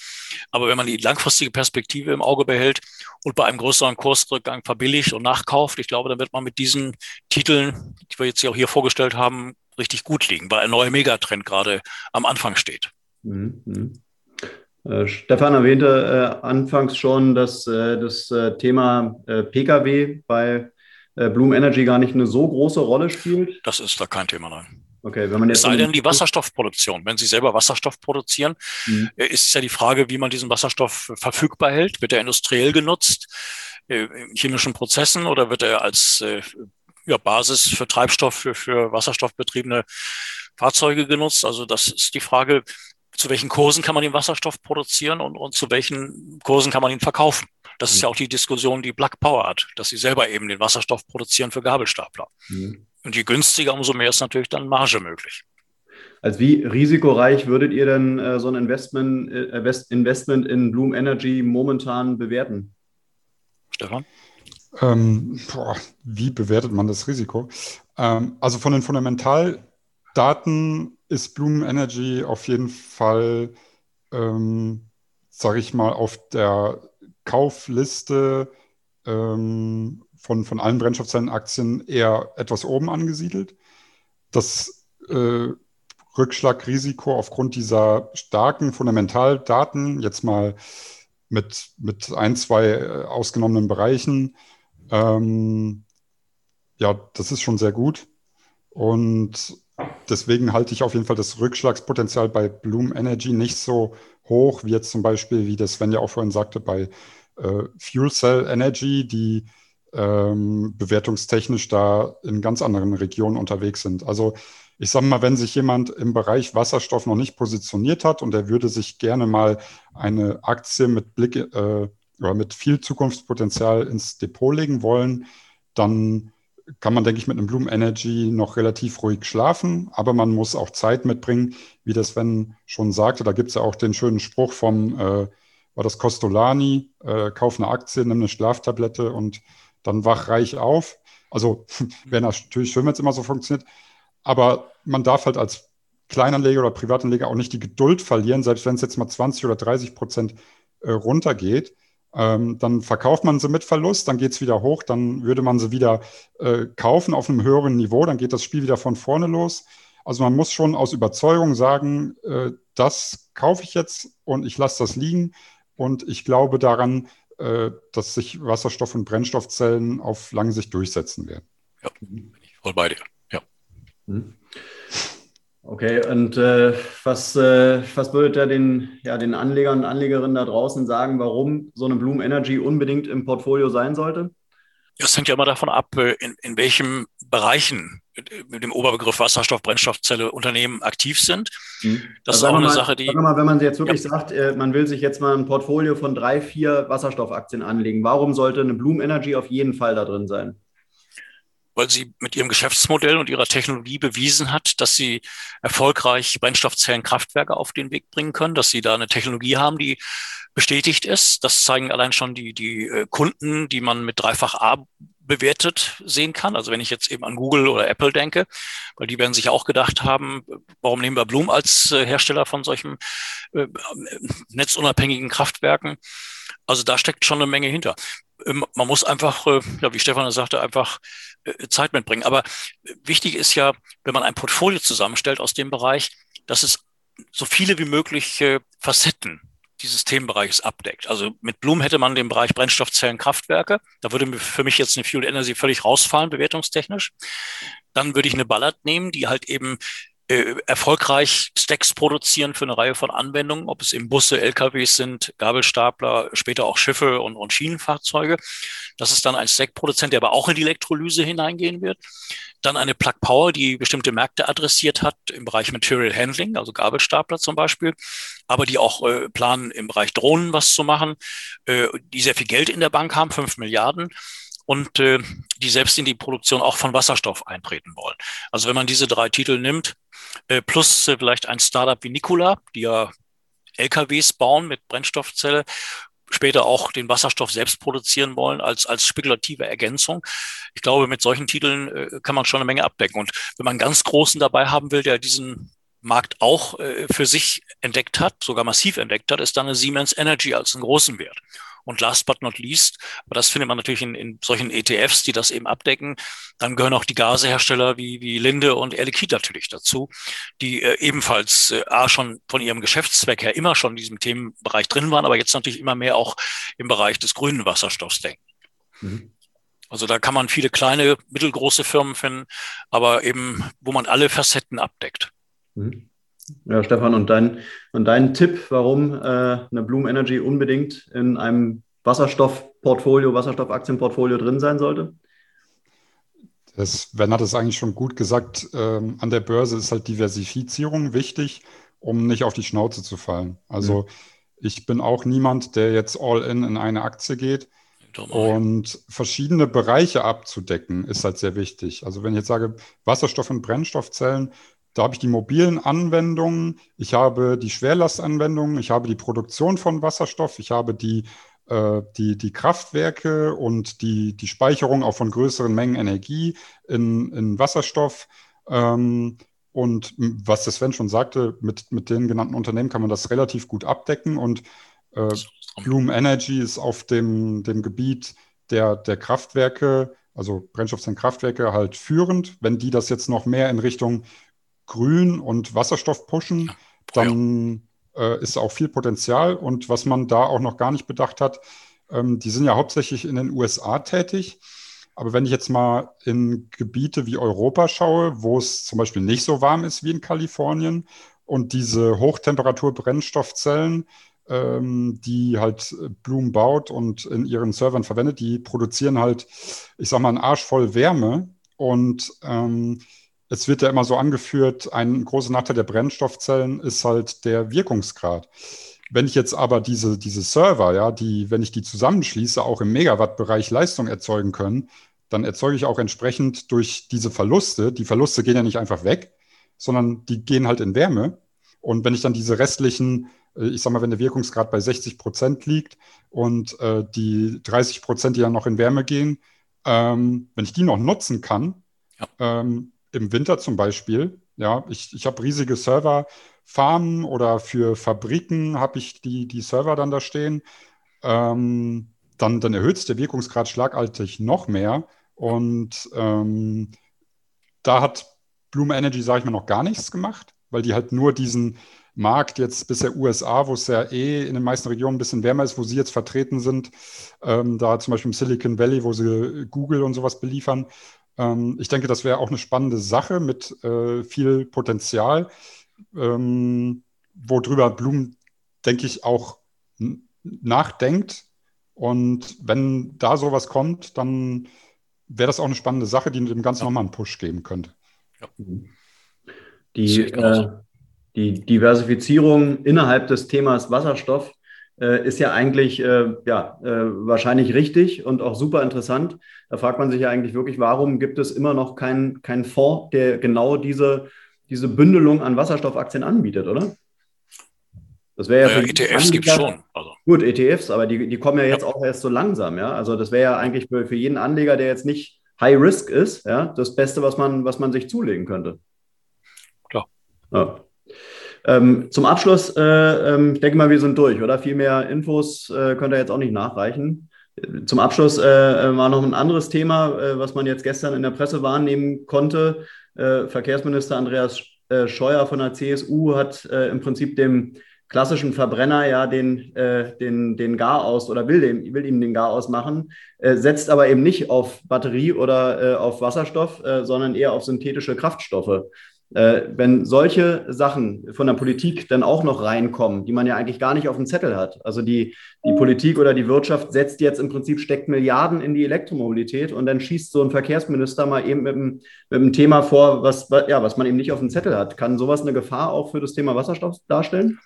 Aber wenn man die langfristige Perspektive im Auge behält und bei einem größeren Kursrückgang verbilligt und nachkauft, ich glaube, dann wird man mit diesen Titeln, die wir jetzt hier auch hier vorgestellt haben, richtig gut liegen, weil ein neuer Megatrend gerade am Anfang steht. Mhm. Äh, Stefan erwähnte äh, anfangs schon, dass äh, das äh, Thema äh, Pkw bei äh, Bloom Energy gar nicht eine so große Rolle spielt. Das ist da kein Thema, nein. Okay, wenn man jetzt es sei denn die Wasserstoffproduktion. Wenn Sie selber Wasserstoff produzieren, mhm. ist es ja die Frage, wie man diesen Wasserstoff verfügbar hält. Wird er industriell genutzt, in chemischen Prozessen oder wird er als ja, Basis für Treibstoff für, für wasserstoffbetriebene Fahrzeuge genutzt? Also das ist die Frage, zu welchen Kursen kann man den Wasserstoff produzieren und, und zu welchen Kursen kann man ihn verkaufen. Das mhm. ist ja auch die Diskussion, die Black Power hat, dass sie selber eben den Wasserstoff produzieren für Gabelstapler. Mhm. Und je günstiger, umso mehr ist natürlich dann Marge möglich. Als wie risikoreich würdet ihr denn äh, so ein Investment, äh, Investment in Bloom Energy momentan bewerten? Stefan? Ähm, boah, wie bewertet man das Risiko? Ähm, also von den Fundamentaldaten ist Bloom Energy auf jeden Fall, ähm, sage ich mal, auf der Kaufliste ähm, von, von allen Brennstoffzellenaktien eher etwas oben angesiedelt. Das äh, Rückschlagrisiko aufgrund dieser starken Fundamentaldaten, jetzt mal mit, mit ein, zwei äh, ausgenommenen Bereichen, ähm, ja, das ist schon sehr gut. Und deswegen halte ich auf jeden Fall das Rückschlagspotenzial bei Bloom Energy nicht so hoch, wie jetzt zum Beispiel, wie das Sven ja auch vorhin sagte, bei äh, Fuel Cell Energy, die ähm, bewertungstechnisch da in ganz anderen Regionen unterwegs sind. Also ich sage mal, wenn sich jemand im Bereich Wasserstoff noch nicht positioniert hat und er würde sich gerne mal eine Aktie mit Blick äh, oder mit viel Zukunftspotenzial ins Depot legen wollen, dann kann man, denke ich, mit einem Bloom Energy noch relativ ruhig schlafen, aber man muss auch Zeit mitbringen, wie das Sven schon sagte. Da gibt es ja auch den schönen Spruch vom, äh, war das Costolani, äh, kauf eine Aktie, nimm eine Schlaftablette und dann wach reich auf. Also <laughs> wäre natürlich schön, wenn es immer so funktioniert, aber man darf halt als Kleinanleger oder Privatanleger auch nicht die Geduld verlieren, selbst wenn es jetzt mal 20 oder 30 Prozent äh, runtergeht ähm, dann verkauft man sie mit Verlust, dann geht es wieder hoch, dann würde man sie wieder äh, kaufen auf einem höheren Niveau, dann geht das Spiel wieder von vorne los. Also man muss schon aus Überzeugung sagen, äh, das kaufe ich jetzt und ich lasse das liegen. Und ich glaube daran, äh, dass sich Wasserstoff- und Brennstoffzellen auf lange Sicht durchsetzen werden. Ja, bin ich voll bei dir. Okay, und äh, was, äh, was würdet ihr den, ja, den Anlegern und Anlegerinnen da draußen sagen, warum so eine Bloom Energy unbedingt im Portfolio sein sollte? Das hängt ja immer davon ab, äh, in, in welchen Bereichen mit dem Oberbegriff Wasserstoff, Brennstoffzelle Unternehmen aktiv sind. Mhm. Das also ist auch eine mal, Sache, die. Mal, wenn man jetzt wirklich ja. sagt, äh, man will sich jetzt mal ein Portfolio von drei, vier Wasserstoffaktien anlegen, warum sollte eine Bloom Energy auf jeden Fall da drin sein? Weil sie mit ihrem Geschäftsmodell und ihrer Technologie bewiesen hat, dass sie erfolgreich Brennstoffzellenkraftwerke auf den Weg bringen können, dass sie da eine Technologie haben, die bestätigt ist. Das zeigen allein schon die, die äh, Kunden, die man mit dreifach A bewertet sehen kann. Also wenn ich jetzt eben an Google oder Apple denke, weil die werden sich auch gedacht haben, warum nehmen wir Bloom als äh, Hersteller von solchen äh, netzunabhängigen Kraftwerken? Also da steckt schon eine Menge hinter. Ähm, man muss einfach, äh, ja, wie Stefan sagte, einfach äh, Zeit mitbringen. Aber wichtig ist ja, wenn man ein Portfolio zusammenstellt aus dem Bereich, dass es so viele wie möglich Facetten dieses Themenbereiches abdeckt. Also mit Bloom hätte man den Bereich Brennstoffzellenkraftwerke. Da würde für mich jetzt eine Fuel Energy völlig rausfallen, bewertungstechnisch. Dann würde ich eine Ballard nehmen, die halt eben äh, erfolgreich Stacks produzieren für eine Reihe von Anwendungen, ob es eben Busse, LKWs sind, Gabelstapler, später auch Schiffe und, und Schienenfahrzeuge. Das ist dann ein Stack-Produzent, der aber auch in die Elektrolyse hineingehen wird. Dann eine Plug Power, die bestimmte Märkte adressiert hat im Bereich Material Handling, also Gabelstapler zum Beispiel, aber die auch äh, planen, im Bereich Drohnen was zu machen, äh, die sehr viel Geld in der Bank haben, fünf Milliarden und äh, die selbst in die Produktion auch von Wasserstoff eintreten wollen. Also wenn man diese drei Titel nimmt, äh, plus äh, vielleicht ein Startup wie Nikola, die ja LKWs bauen mit Brennstoffzelle, später auch den Wasserstoff selbst produzieren wollen als, als spekulative Ergänzung. Ich glaube, mit solchen Titeln äh, kann man schon eine Menge abdecken. Und wenn man einen ganz großen dabei haben will, der diesen Markt auch äh, für sich entdeckt hat, sogar massiv entdeckt hat, ist dann eine Siemens Energy als einen großen Wert. Und last but not least, aber das findet man natürlich in, in solchen ETFs, die das eben abdecken, dann gehören auch die Gasehersteller wie, wie Linde und Air Liquide natürlich dazu, die äh, ebenfalls äh, A, schon von ihrem Geschäftszweck her immer schon in diesem Themenbereich drin waren, aber jetzt natürlich immer mehr auch im Bereich des grünen Wasserstoffs denken. Mhm. Also da kann man viele kleine, mittelgroße Firmen finden, aber eben, wo man alle Facetten abdeckt. Mhm. Ja, Stefan, und dein, und dein Tipp, warum äh, eine Bloom Energy unbedingt in einem Wasserstoffportfolio, Wasserstoffaktienportfolio drin sein sollte? Das, Sven hat es eigentlich schon gut gesagt. Ähm, an der Börse ist halt Diversifizierung wichtig, um nicht auf die Schnauze zu fallen. Also mhm. ich bin auch niemand, der jetzt all in in eine Aktie geht. Und verschiedene Bereiche abzudecken, ist halt sehr wichtig. Also wenn ich jetzt sage, Wasserstoff- und Brennstoffzellen, da habe ich die mobilen Anwendungen, ich habe die Schwerlastanwendungen, ich habe die Produktion von Wasserstoff, ich habe die, äh, die, die Kraftwerke und die, die Speicherung auch von größeren Mengen Energie in, in Wasserstoff. Ähm, und was das Sven schon sagte, mit, mit den genannten Unternehmen kann man das relativ gut abdecken. Und äh, Bloom Energy ist auf dem, dem Gebiet der, der Kraftwerke, also Brennstoffzellenkraftwerke, halt führend. Wenn die das jetzt noch mehr in Richtung Grün und Wasserstoff pushen, dann äh, ist auch viel Potenzial. Und was man da auch noch gar nicht bedacht hat, ähm, die sind ja hauptsächlich in den USA tätig. Aber wenn ich jetzt mal in Gebiete wie Europa schaue, wo es zum Beispiel nicht so warm ist wie in Kalifornien und diese Hochtemperatur-Brennstoffzellen, ähm, die halt Bloom baut und in ihren Servern verwendet, die produzieren halt, ich sag mal, einen Arsch voll Wärme. Und ähm, es wird ja immer so angeführt, ein großer Nachteil der Brennstoffzellen ist halt der Wirkungsgrad. Wenn ich jetzt aber diese, diese Server, ja, die, wenn ich die zusammenschließe, auch im Megawattbereich Leistung erzeugen können, dann erzeuge ich auch entsprechend durch diese Verluste, die Verluste gehen ja nicht einfach weg, sondern die gehen halt in Wärme. Und wenn ich dann diese restlichen, äh, ich sag mal, wenn der Wirkungsgrad bei 60 Prozent liegt und äh, die 30 Prozent, die dann noch in Wärme gehen, ähm, wenn ich die noch nutzen kann, ja. ähm, im Winter zum Beispiel, ja, ich, ich habe riesige Serverfarmen oder für Fabriken habe ich die, die Server dann da stehen. Ähm, dann, dann erhöht es der Wirkungsgrad schlagartig noch mehr. Und ähm, da hat Bloom Energy, sage ich mal, noch gar nichts gemacht, weil die halt nur diesen Markt jetzt bisher USA, wo es ja eh in den meisten Regionen ein bisschen wärmer ist, wo sie jetzt vertreten sind, ähm, da zum Beispiel im Silicon Valley, wo sie Google und sowas beliefern, ähm, ich denke, das wäre auch eine spannende Sache mit äh, viel Potenzial, ähm, worüber Blum, denke ich, auch nachdenkt. Und wenn da sowas kommt, dann wäre das auch eine spannende Sache, die dem Ganzen ja. nochmal einen Push geben könnte. Ja. Die, äh, die Diversifizierung innerhalb des Themas Wasserstoff ist ja eigentlich äh, ja, äh, wahrscheinlich richtig und auch super interessant. Da fragt man sich ja eigentlich wirklich, warum gibt es immer noch keinen kein Fonds, der genau diese, diese Bündelung an Wasserstoffaktien anbietet, oder? Das wäre ja, ja ETFs gibt es schon. Also. Gut, ETFs, aber die, die kommen ja jetzt ja. auch erst so langsam, ja. Also das wäre ja eigentlich für, für jeden Anleger, der jetzt nicht High Risk ist, ja, das Beste, was man, was man sich zulegen könnte. Klar. Ja. Ähm, zum Abschluss, äh, äh, ich denke mal, wir sind durch, oder? Viel mehr Infos äh, könnt ihr jetzt auch nicht nachreichen. Zum Abschluss äh, äh, war noch ein anderes Thema, äh, was man jetzt gestern in der Presse wahrnehmen konnte. Verkehrsminister Andreas Scheuer von der CSU hat im Prinzip dem klassischen Verbrenner ja den, äh, den, den Garaus oder will, dem, will ihm den Garaus machen, äh, setzt aber eben nicht auf Batterie oder äh, auf Wasserstoff, äh, sondern eher auf synthetische Kraftstoffe. Äh, wenn solche Sachen von der Politik dann auch noch reinkommen, die man ja eigentlich gar nicht auf dem Zettel hat. Also die, die Politik oder die Wirtschaft setzt jetzt im Prinzip, steckt Milliarden in die Elektromobilität und dann schießt so ein Verkehrsminister mal eben mit einem, mit einem Thema vor, was, ja, was man eben nicht auf dem Zettel hat. Kann sowas eine Gefahr auch für das Thema Wasserstoff darstellen?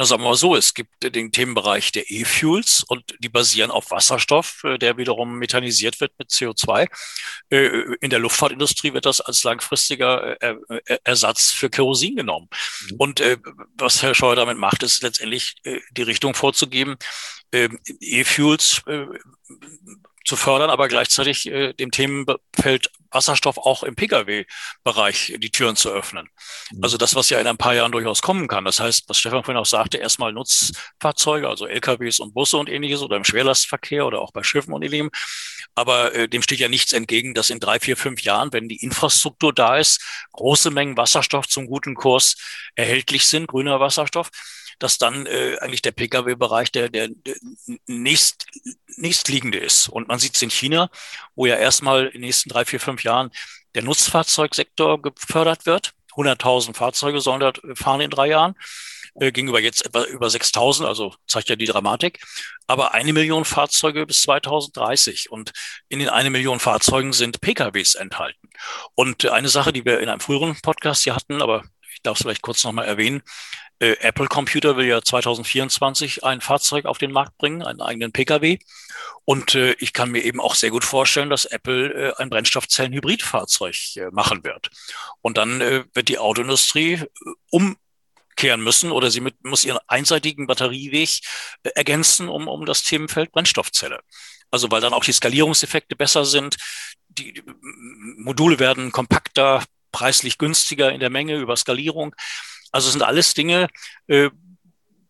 Na, sagen wir mal so, es gibt den Themenbereich der E-Fuels und die basieren auf Wasserstoff, äh, der wiederum methanisiert wird mit CO2. Äh, in der Luftfahrtindustrie wird das als langfristiger äh, Ersatz für Kerosin genommen. Mhm. Und was Herr Scheuer damit macht, ist letztendlich die Richtung vorzugeben, E-Fuels zu fördern, aber gleichzeitig äh, dem Themenfeld Wasserstoff auch im Pkw-Bereich die Türen zu öffnen. Mhm. Also das, was ja in ein paar Jahren durchaus kommen kann. Das heißt, was Stefan vorhin auch sagte, erstmal Nutzfahrzeuge, also LKWs und Busse und ähnliches oder im Schwerlastverkehr oder auch bei Schiffen und ähnlichem. Aber äh, dem steht ja nichts entgegen, dass in drei, vier, fünf Jahren, wenn die Infrastruktur da ist, große Mengen Wasserstoff zum guten Kurs erhältlich sind, grüner Wasserstoff, dass dann äh, eigentlich der Pkw-Bereich der, der, der nächst, nächstliegende ist. Und man sieht es in China, wo ja erstmal in den nächsten drei, vier, fünf Jahren der Nutzfahrzeugsektor gefördert wird. 100.000 Fahrzeuge sollen dort fahren in drei Jahren äh, gegenüber jetzt etwa über 6.000, also zeigt ja die Dramatik, aber eine Million Fahrzeuge bis 2030 und in den eine Million Fahrzeugen sind PKWs enthalten. Und eine Sache, die wir in einem früheren Podcast hier hatten, aber ich darf es vielleicht kurz nochmal erwähnen, äh, Apple Computer will ja 2024 ein Fahrzeug auf den Markt bringen, einen eigenen Pkw. Und äh, ich kann mir eben auch sehr gut vorstellen, dass Apple äh, ein Brennstoffzellen-Hybridfahrzeug äh, machen wird. Und dann äh, wird die Autoindustrie äh, umkehren müssen oder sie mit, muss ihren einseitigen Batterieweg äh, ergänzen, um, um das Themenfeld Brennstoffzelle. Also weil dann auch die Skalierungseffekte besser sind. Die Module werden kompakter, preislich günstiger in der Menge über Skalierung. Also es sind alles Dinge, äh,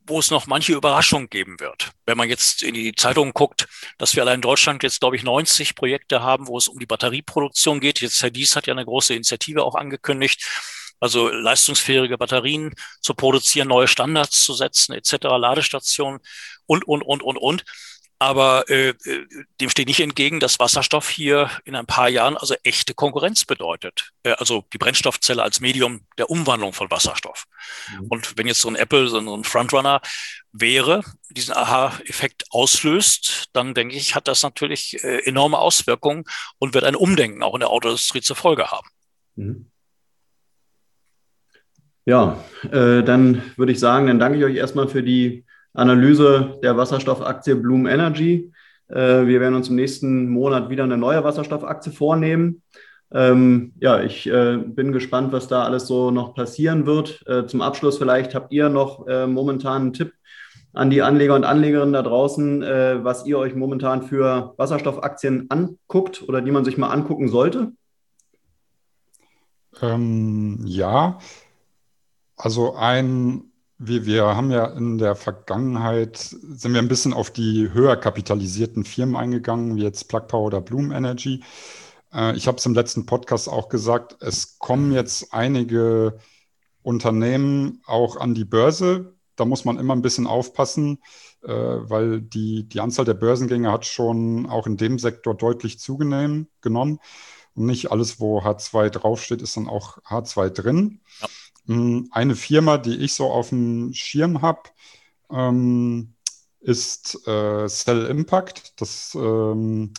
wo es noch manche Überraschungen geben wird. Wenn man jetzt in die Zeitungen guckt, dass wir allein in Deutschland jetzt, glaube ich, 90 Projekte haben, wo es um die Batterieproduktion geht. Jetzt Herr Dies hat ja eine große Initiative auch angekündigt, also leistungsfähige Batterien zu produzieren, neue Standards zu setzen, etc., Ladestationen und, und, und, und, und. Aber äh, äh, dem steht nicht entgegen, dass Wasserstoff hier in ein paar Jahren also echte Konkurrenz bedeutet. Äh, also die Brennstoffzelle als Medium der Umwandlung von Wasserstoff. Mhm. Und wenn jetzt so ein Apple, so ein Frontrunner wäre, diesen Aha-Effekt auslöst, dann denke ich, hat das natürlich äh, enorme Auswirkungen und wird ein Umdenken auch in der Autoindustrie zur Folge haben. Mhm. Ja, äh, dann würde ich sagen, dann danke ich euch erstmal für die Analyse der Wasserstoffaktie Bloom Energy. Äh, wir werden uns im nächsten Monat wieder eine neue Wasserstoffaktie vornehmen. Ähm, ja, ich äh, bin gespannt, was da alles so noch passieren wird. Äh, zum Abschluss vielleicht habt ihr noch äh, momentan einen Tipp an die Anleger und Anlegerinnen da draußen, äh, was ihr euch momentan für Wasserstoffaktien anguckt oder die man sich mal angucken sollte? Ähm, ja, also ein wir, wir haben ja in der Vergangenheit, sind wir ein bisschen auf die höher kapitalisierten Firmen eingegangen, wie jetzt Plug Power oder Bloom Energy. Äh, ich habe es im letzten Podcast auch gesagt, es kommen jetzt einige Unternehmen auch an die Börse. Da muss man immer ein bisschen aufpassen, äh, weil die, die Anzahl der Börsengänge hat schon auch in dem Sektor deutlich zugenommen. Und nicht alles, wo H2 draufsteht, ist dann auch H2 drin. Ja. Hm, eine Firma, die ich so auf dem Schirm habe, ähm, ist äh, Cell Impact. Das ähm,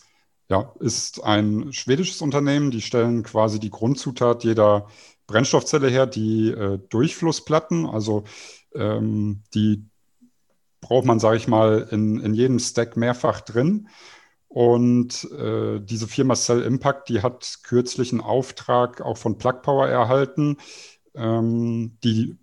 ja, ist ein schwedisches Unternehmen. Die stellen quasi die Grundzutat jeder Brennstoffzelle her, die äh, Durchflussplatten. Also ähm, die braucht man, sage ich mal, in, in jedem Stack mehrfach drin. Und äh, diese Firma Cell Impact, die hat kürzlich einen Auftrag auch von Plug Power erhalten, ähm, die,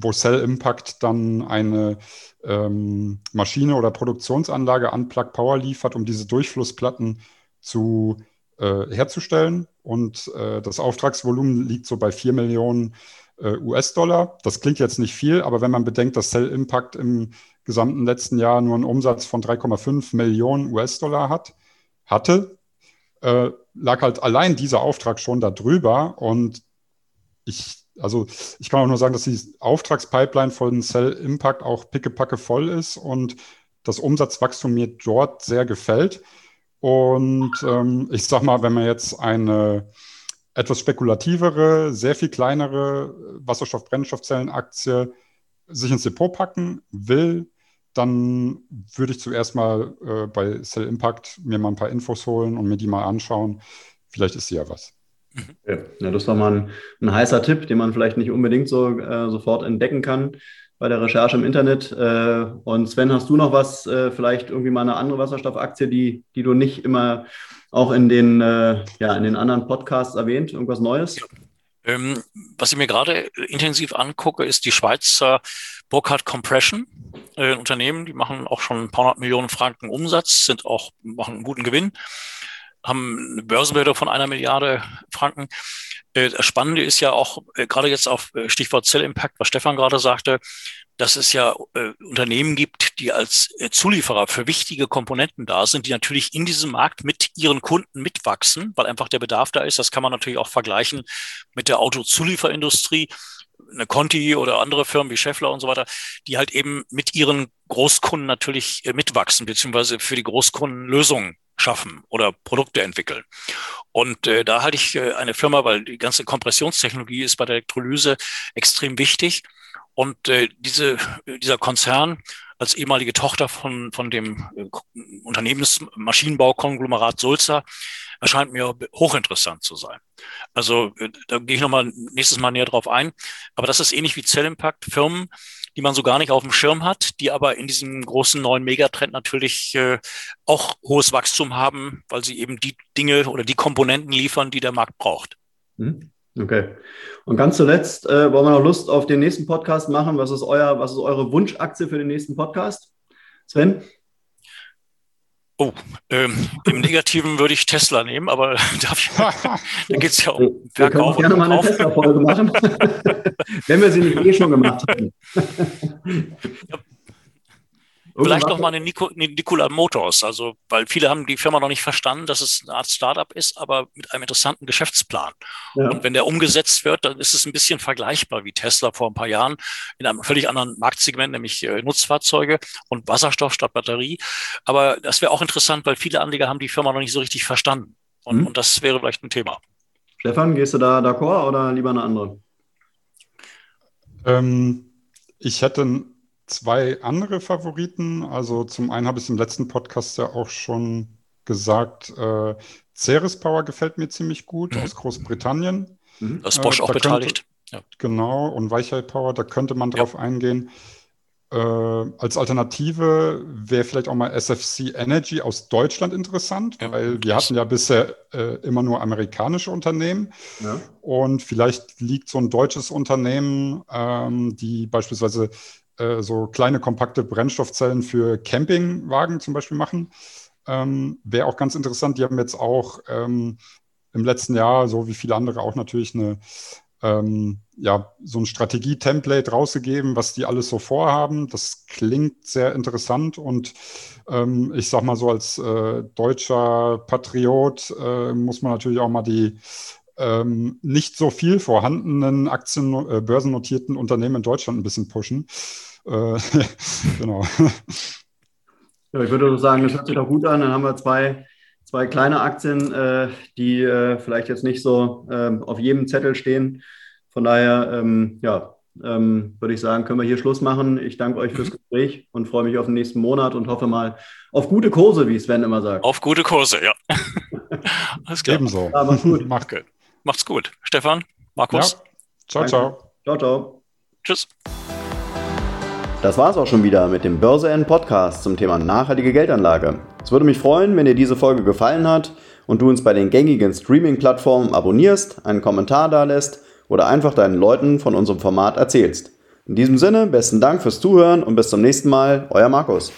wo Cell Impact dann eine ähm, Maschine oder Produktionsanlage an Plug Power liefert, um diese Durchflussplatten zu äh, herzustellen. Und äh, das Auftragsvolumen liegt so bei 4 Millionen äh, US-Dollar. Das klingt jetzt nicht viel, aber wenn man bedenkt, dass Cell Impact im gesamten letzten Jahr nur einen Umsatz von 3,5 Millionen US-Dollar hat, hatte, äh, lag halt allein dieser Auftrag schon da drüber. Und ich, also ich kann auch nur sagen, dass die Auftragspipeline von Cell Impact auch pickepacke voll ist und das Umsatzwachstum mir dort sehr gefällt. Und ähm, ich sag mal, wenn man jetzt eine etwas spekulativere, sehr viel kleinere Wasserstoff-Brennstoffzellenaktie sich ins Depot packen will, dann würde ich zuerst mal äh, bei Cell Impact mir mal ein paar Infos holen und mir die mal anschauen. Vielleicht ist sie ja was. Ja, das war mal ein, ein, heißer Tipp, den man vielleicht nicht unbedingt so äh, sofort entdecken kann bei der Recherche im Internet. Äh, und Sven, hast du noch was, äh, vielleicht irgendwie mal eine andere Wasserstoffaktie, die, die du nicht immer auch in den, äh, ja, in den anderen Podcasts erwähnt? Irgendwas Neues? Ähm, was ich mir gerade intensiv angucke, ist die Schweizer Burkhardt Compression. Äh, Unternehmen, die machen auch schon ein paar hundert Millionen Franken Umsatz, sind auch, machen einen guten Gewinn, haben eine Börsenwerte von einer Milliarde Franken. Äh, das Spannende ist ja auch, äh, gerade jetzt auf äh, Stichwort Cell Impact, was Stefan gerade sagte, dass es ja Unternehmen gibt, die als Zulieferer für wichtige Komponenten da sind, die natürlich in diesem Markt mit ihren Kunden mitwachsen, weil einfach der Bedarf da ist. Das kann man natürlich auch vergleichen mit der Autozulieferindustrie eine Conti oder andere Firmen wie Scheffler und so weiter, die halt eben mit ihren Großkunden natürlich mitwachsen, beziehungsweise für die Großkunden Lösungen schaffen oder Produkte entwickeln. Und äh, da halte ich äh, eine Firma, weil die ganze Kompressionstechnologie ist bei der Elektrolyse extrem wichtig. Und äh, diese, dieser Konzern als ehemalige Tochter von, von dem äh, Unternehmensmaschinenbaukonglomerat Sulzer erscheint mir hochinteressant zu sein. Also äh, da gehe ich nochmal nächstes Mal näher drauf ein. Aber das ist ähnlich wie Cell Impact, Firmen, die man so gar nicht auf dem Schirm hat, die aber in diesem großen neuen Megatrend natürlich äh, auch hohes Wachstum haben, weil sie eben die Dinge oder die Komponenten liefern, die der Markt braucht. Hm? Okay. Und ganz zuletzt äh, wollen wir noch Lust auf den nächsten Podcast machen. Was ist euer, was ist eure Wunschaktie für den nächsten Podcast? Sven? Oh, ähm, im Negativen würde ich Tesla nehmen, aber <laughs> darf <laughs> da geht es ja um Verkauf. Wir können gerne mal eine Tesla-Folge machen, <laughs> wenn wir sie nicht eh schon gemacht haben. ja, Vielleicht noch mal eine, Nico, eine Nikola Motors, also weil viele haben die Firma noch nicht verstanden, dass es eine Art Startup ist, aber mit einem interessanten Geschäftsplan. Ja. Und wenn der umgesetzt wird, dann ist es ein bisschen vergleichbar wie Tesla vor ein paar Jahren in einem völlig anderen Marktsegment, nämlich äh, Nutzfahrzeuge und Wasserstoff statt Batterie. Aber das wäre auch interessant, weil viele Anleger haben die Firma noch nicht so richtig verstanden. Und, mhm. und das wäre vielleicht ein Thema. Stefan, gehst du da d'accord oder lieber eine andere? Ähm, ich hätte zwei andere Favoriten. Also zum einen habe ich es im letzten Podcast ja auch schon gesagt, äh, Ceres Power gefällt mir ziemlich gut mhm. aus Großbritannien. Mhm. Da ist Bosch äh, auch beteiligt. ja. Genau, und Weichheit Power, da könnte man drauf ja. eingehen. Äh, als Alternative wäre vielleicht auch mal SFC Energy aus Deutschland interessant, ja, weil wir hatten ja bisher äh, immer nur amerikanische Unternehmen. Und vielleicht liegt so ein deutsches Unternehmen, ähm, die beispielsweise äh, so kleine kompakte Brennstoffzellen für Campingwagen zum Beispiel machen. Ähm, Wäre auch ganz interessant. Die haben jetzt auch ähm, im letzten Jahr, so wie viele andere auch natürlich, eine, ähm, ja, so ein Strategie-Template rausgegeben, was die alles so vorhaben. Das klingt sehr interessant und ähm, ich sag mal so, als äh, deutscher Patriot äh, muss man natürlich auch mal die ähm, nicht so viel vorhandenen Aktien, äh, börsennotierten Unternehmen in Deutschland ein bisschen pushen. Äh, <laughs> genau. Ja, ich würde sagen, das hört sich doch gut an. Dann haben wir zwei, zwei kleine Aktien, äh, die äh, vielleicht jetzt nicht so ähm, auf jedem Zettel stehen. Von daher, ähm, ja, ähm, würde ich sagen, können wir hier Schluss machen. Ich danke euch fürs. <laughs> Gespräch und freue mich auf den nächsten Monat und hoffe mal auf gute Kurse, wie Sven immer sagt. Auf gute Kurse, ja. <laughs> Alles klar. Ebenso. Ja, macht's gut. Macht, macht's gut. Stefan, Markus. Ja. Ciao, danke. ciao. Ciao, ciao. Tschüss. Das war's auch schon wieder mit dem Börse N Podcast zum Thema nachhaltige Geldanlage. Es würde mich freuen, wenn dir diese Folge gefallen hat und du uns bei den gängigen Streaming-Plattformen abonnierst, einen Kommentar da lässt oder einfach deinen Leuten von unserem Format erzählst. In diesem Sinne, besten Dank fürs Zuhören und bis zum nächsten Mal, euer Markus.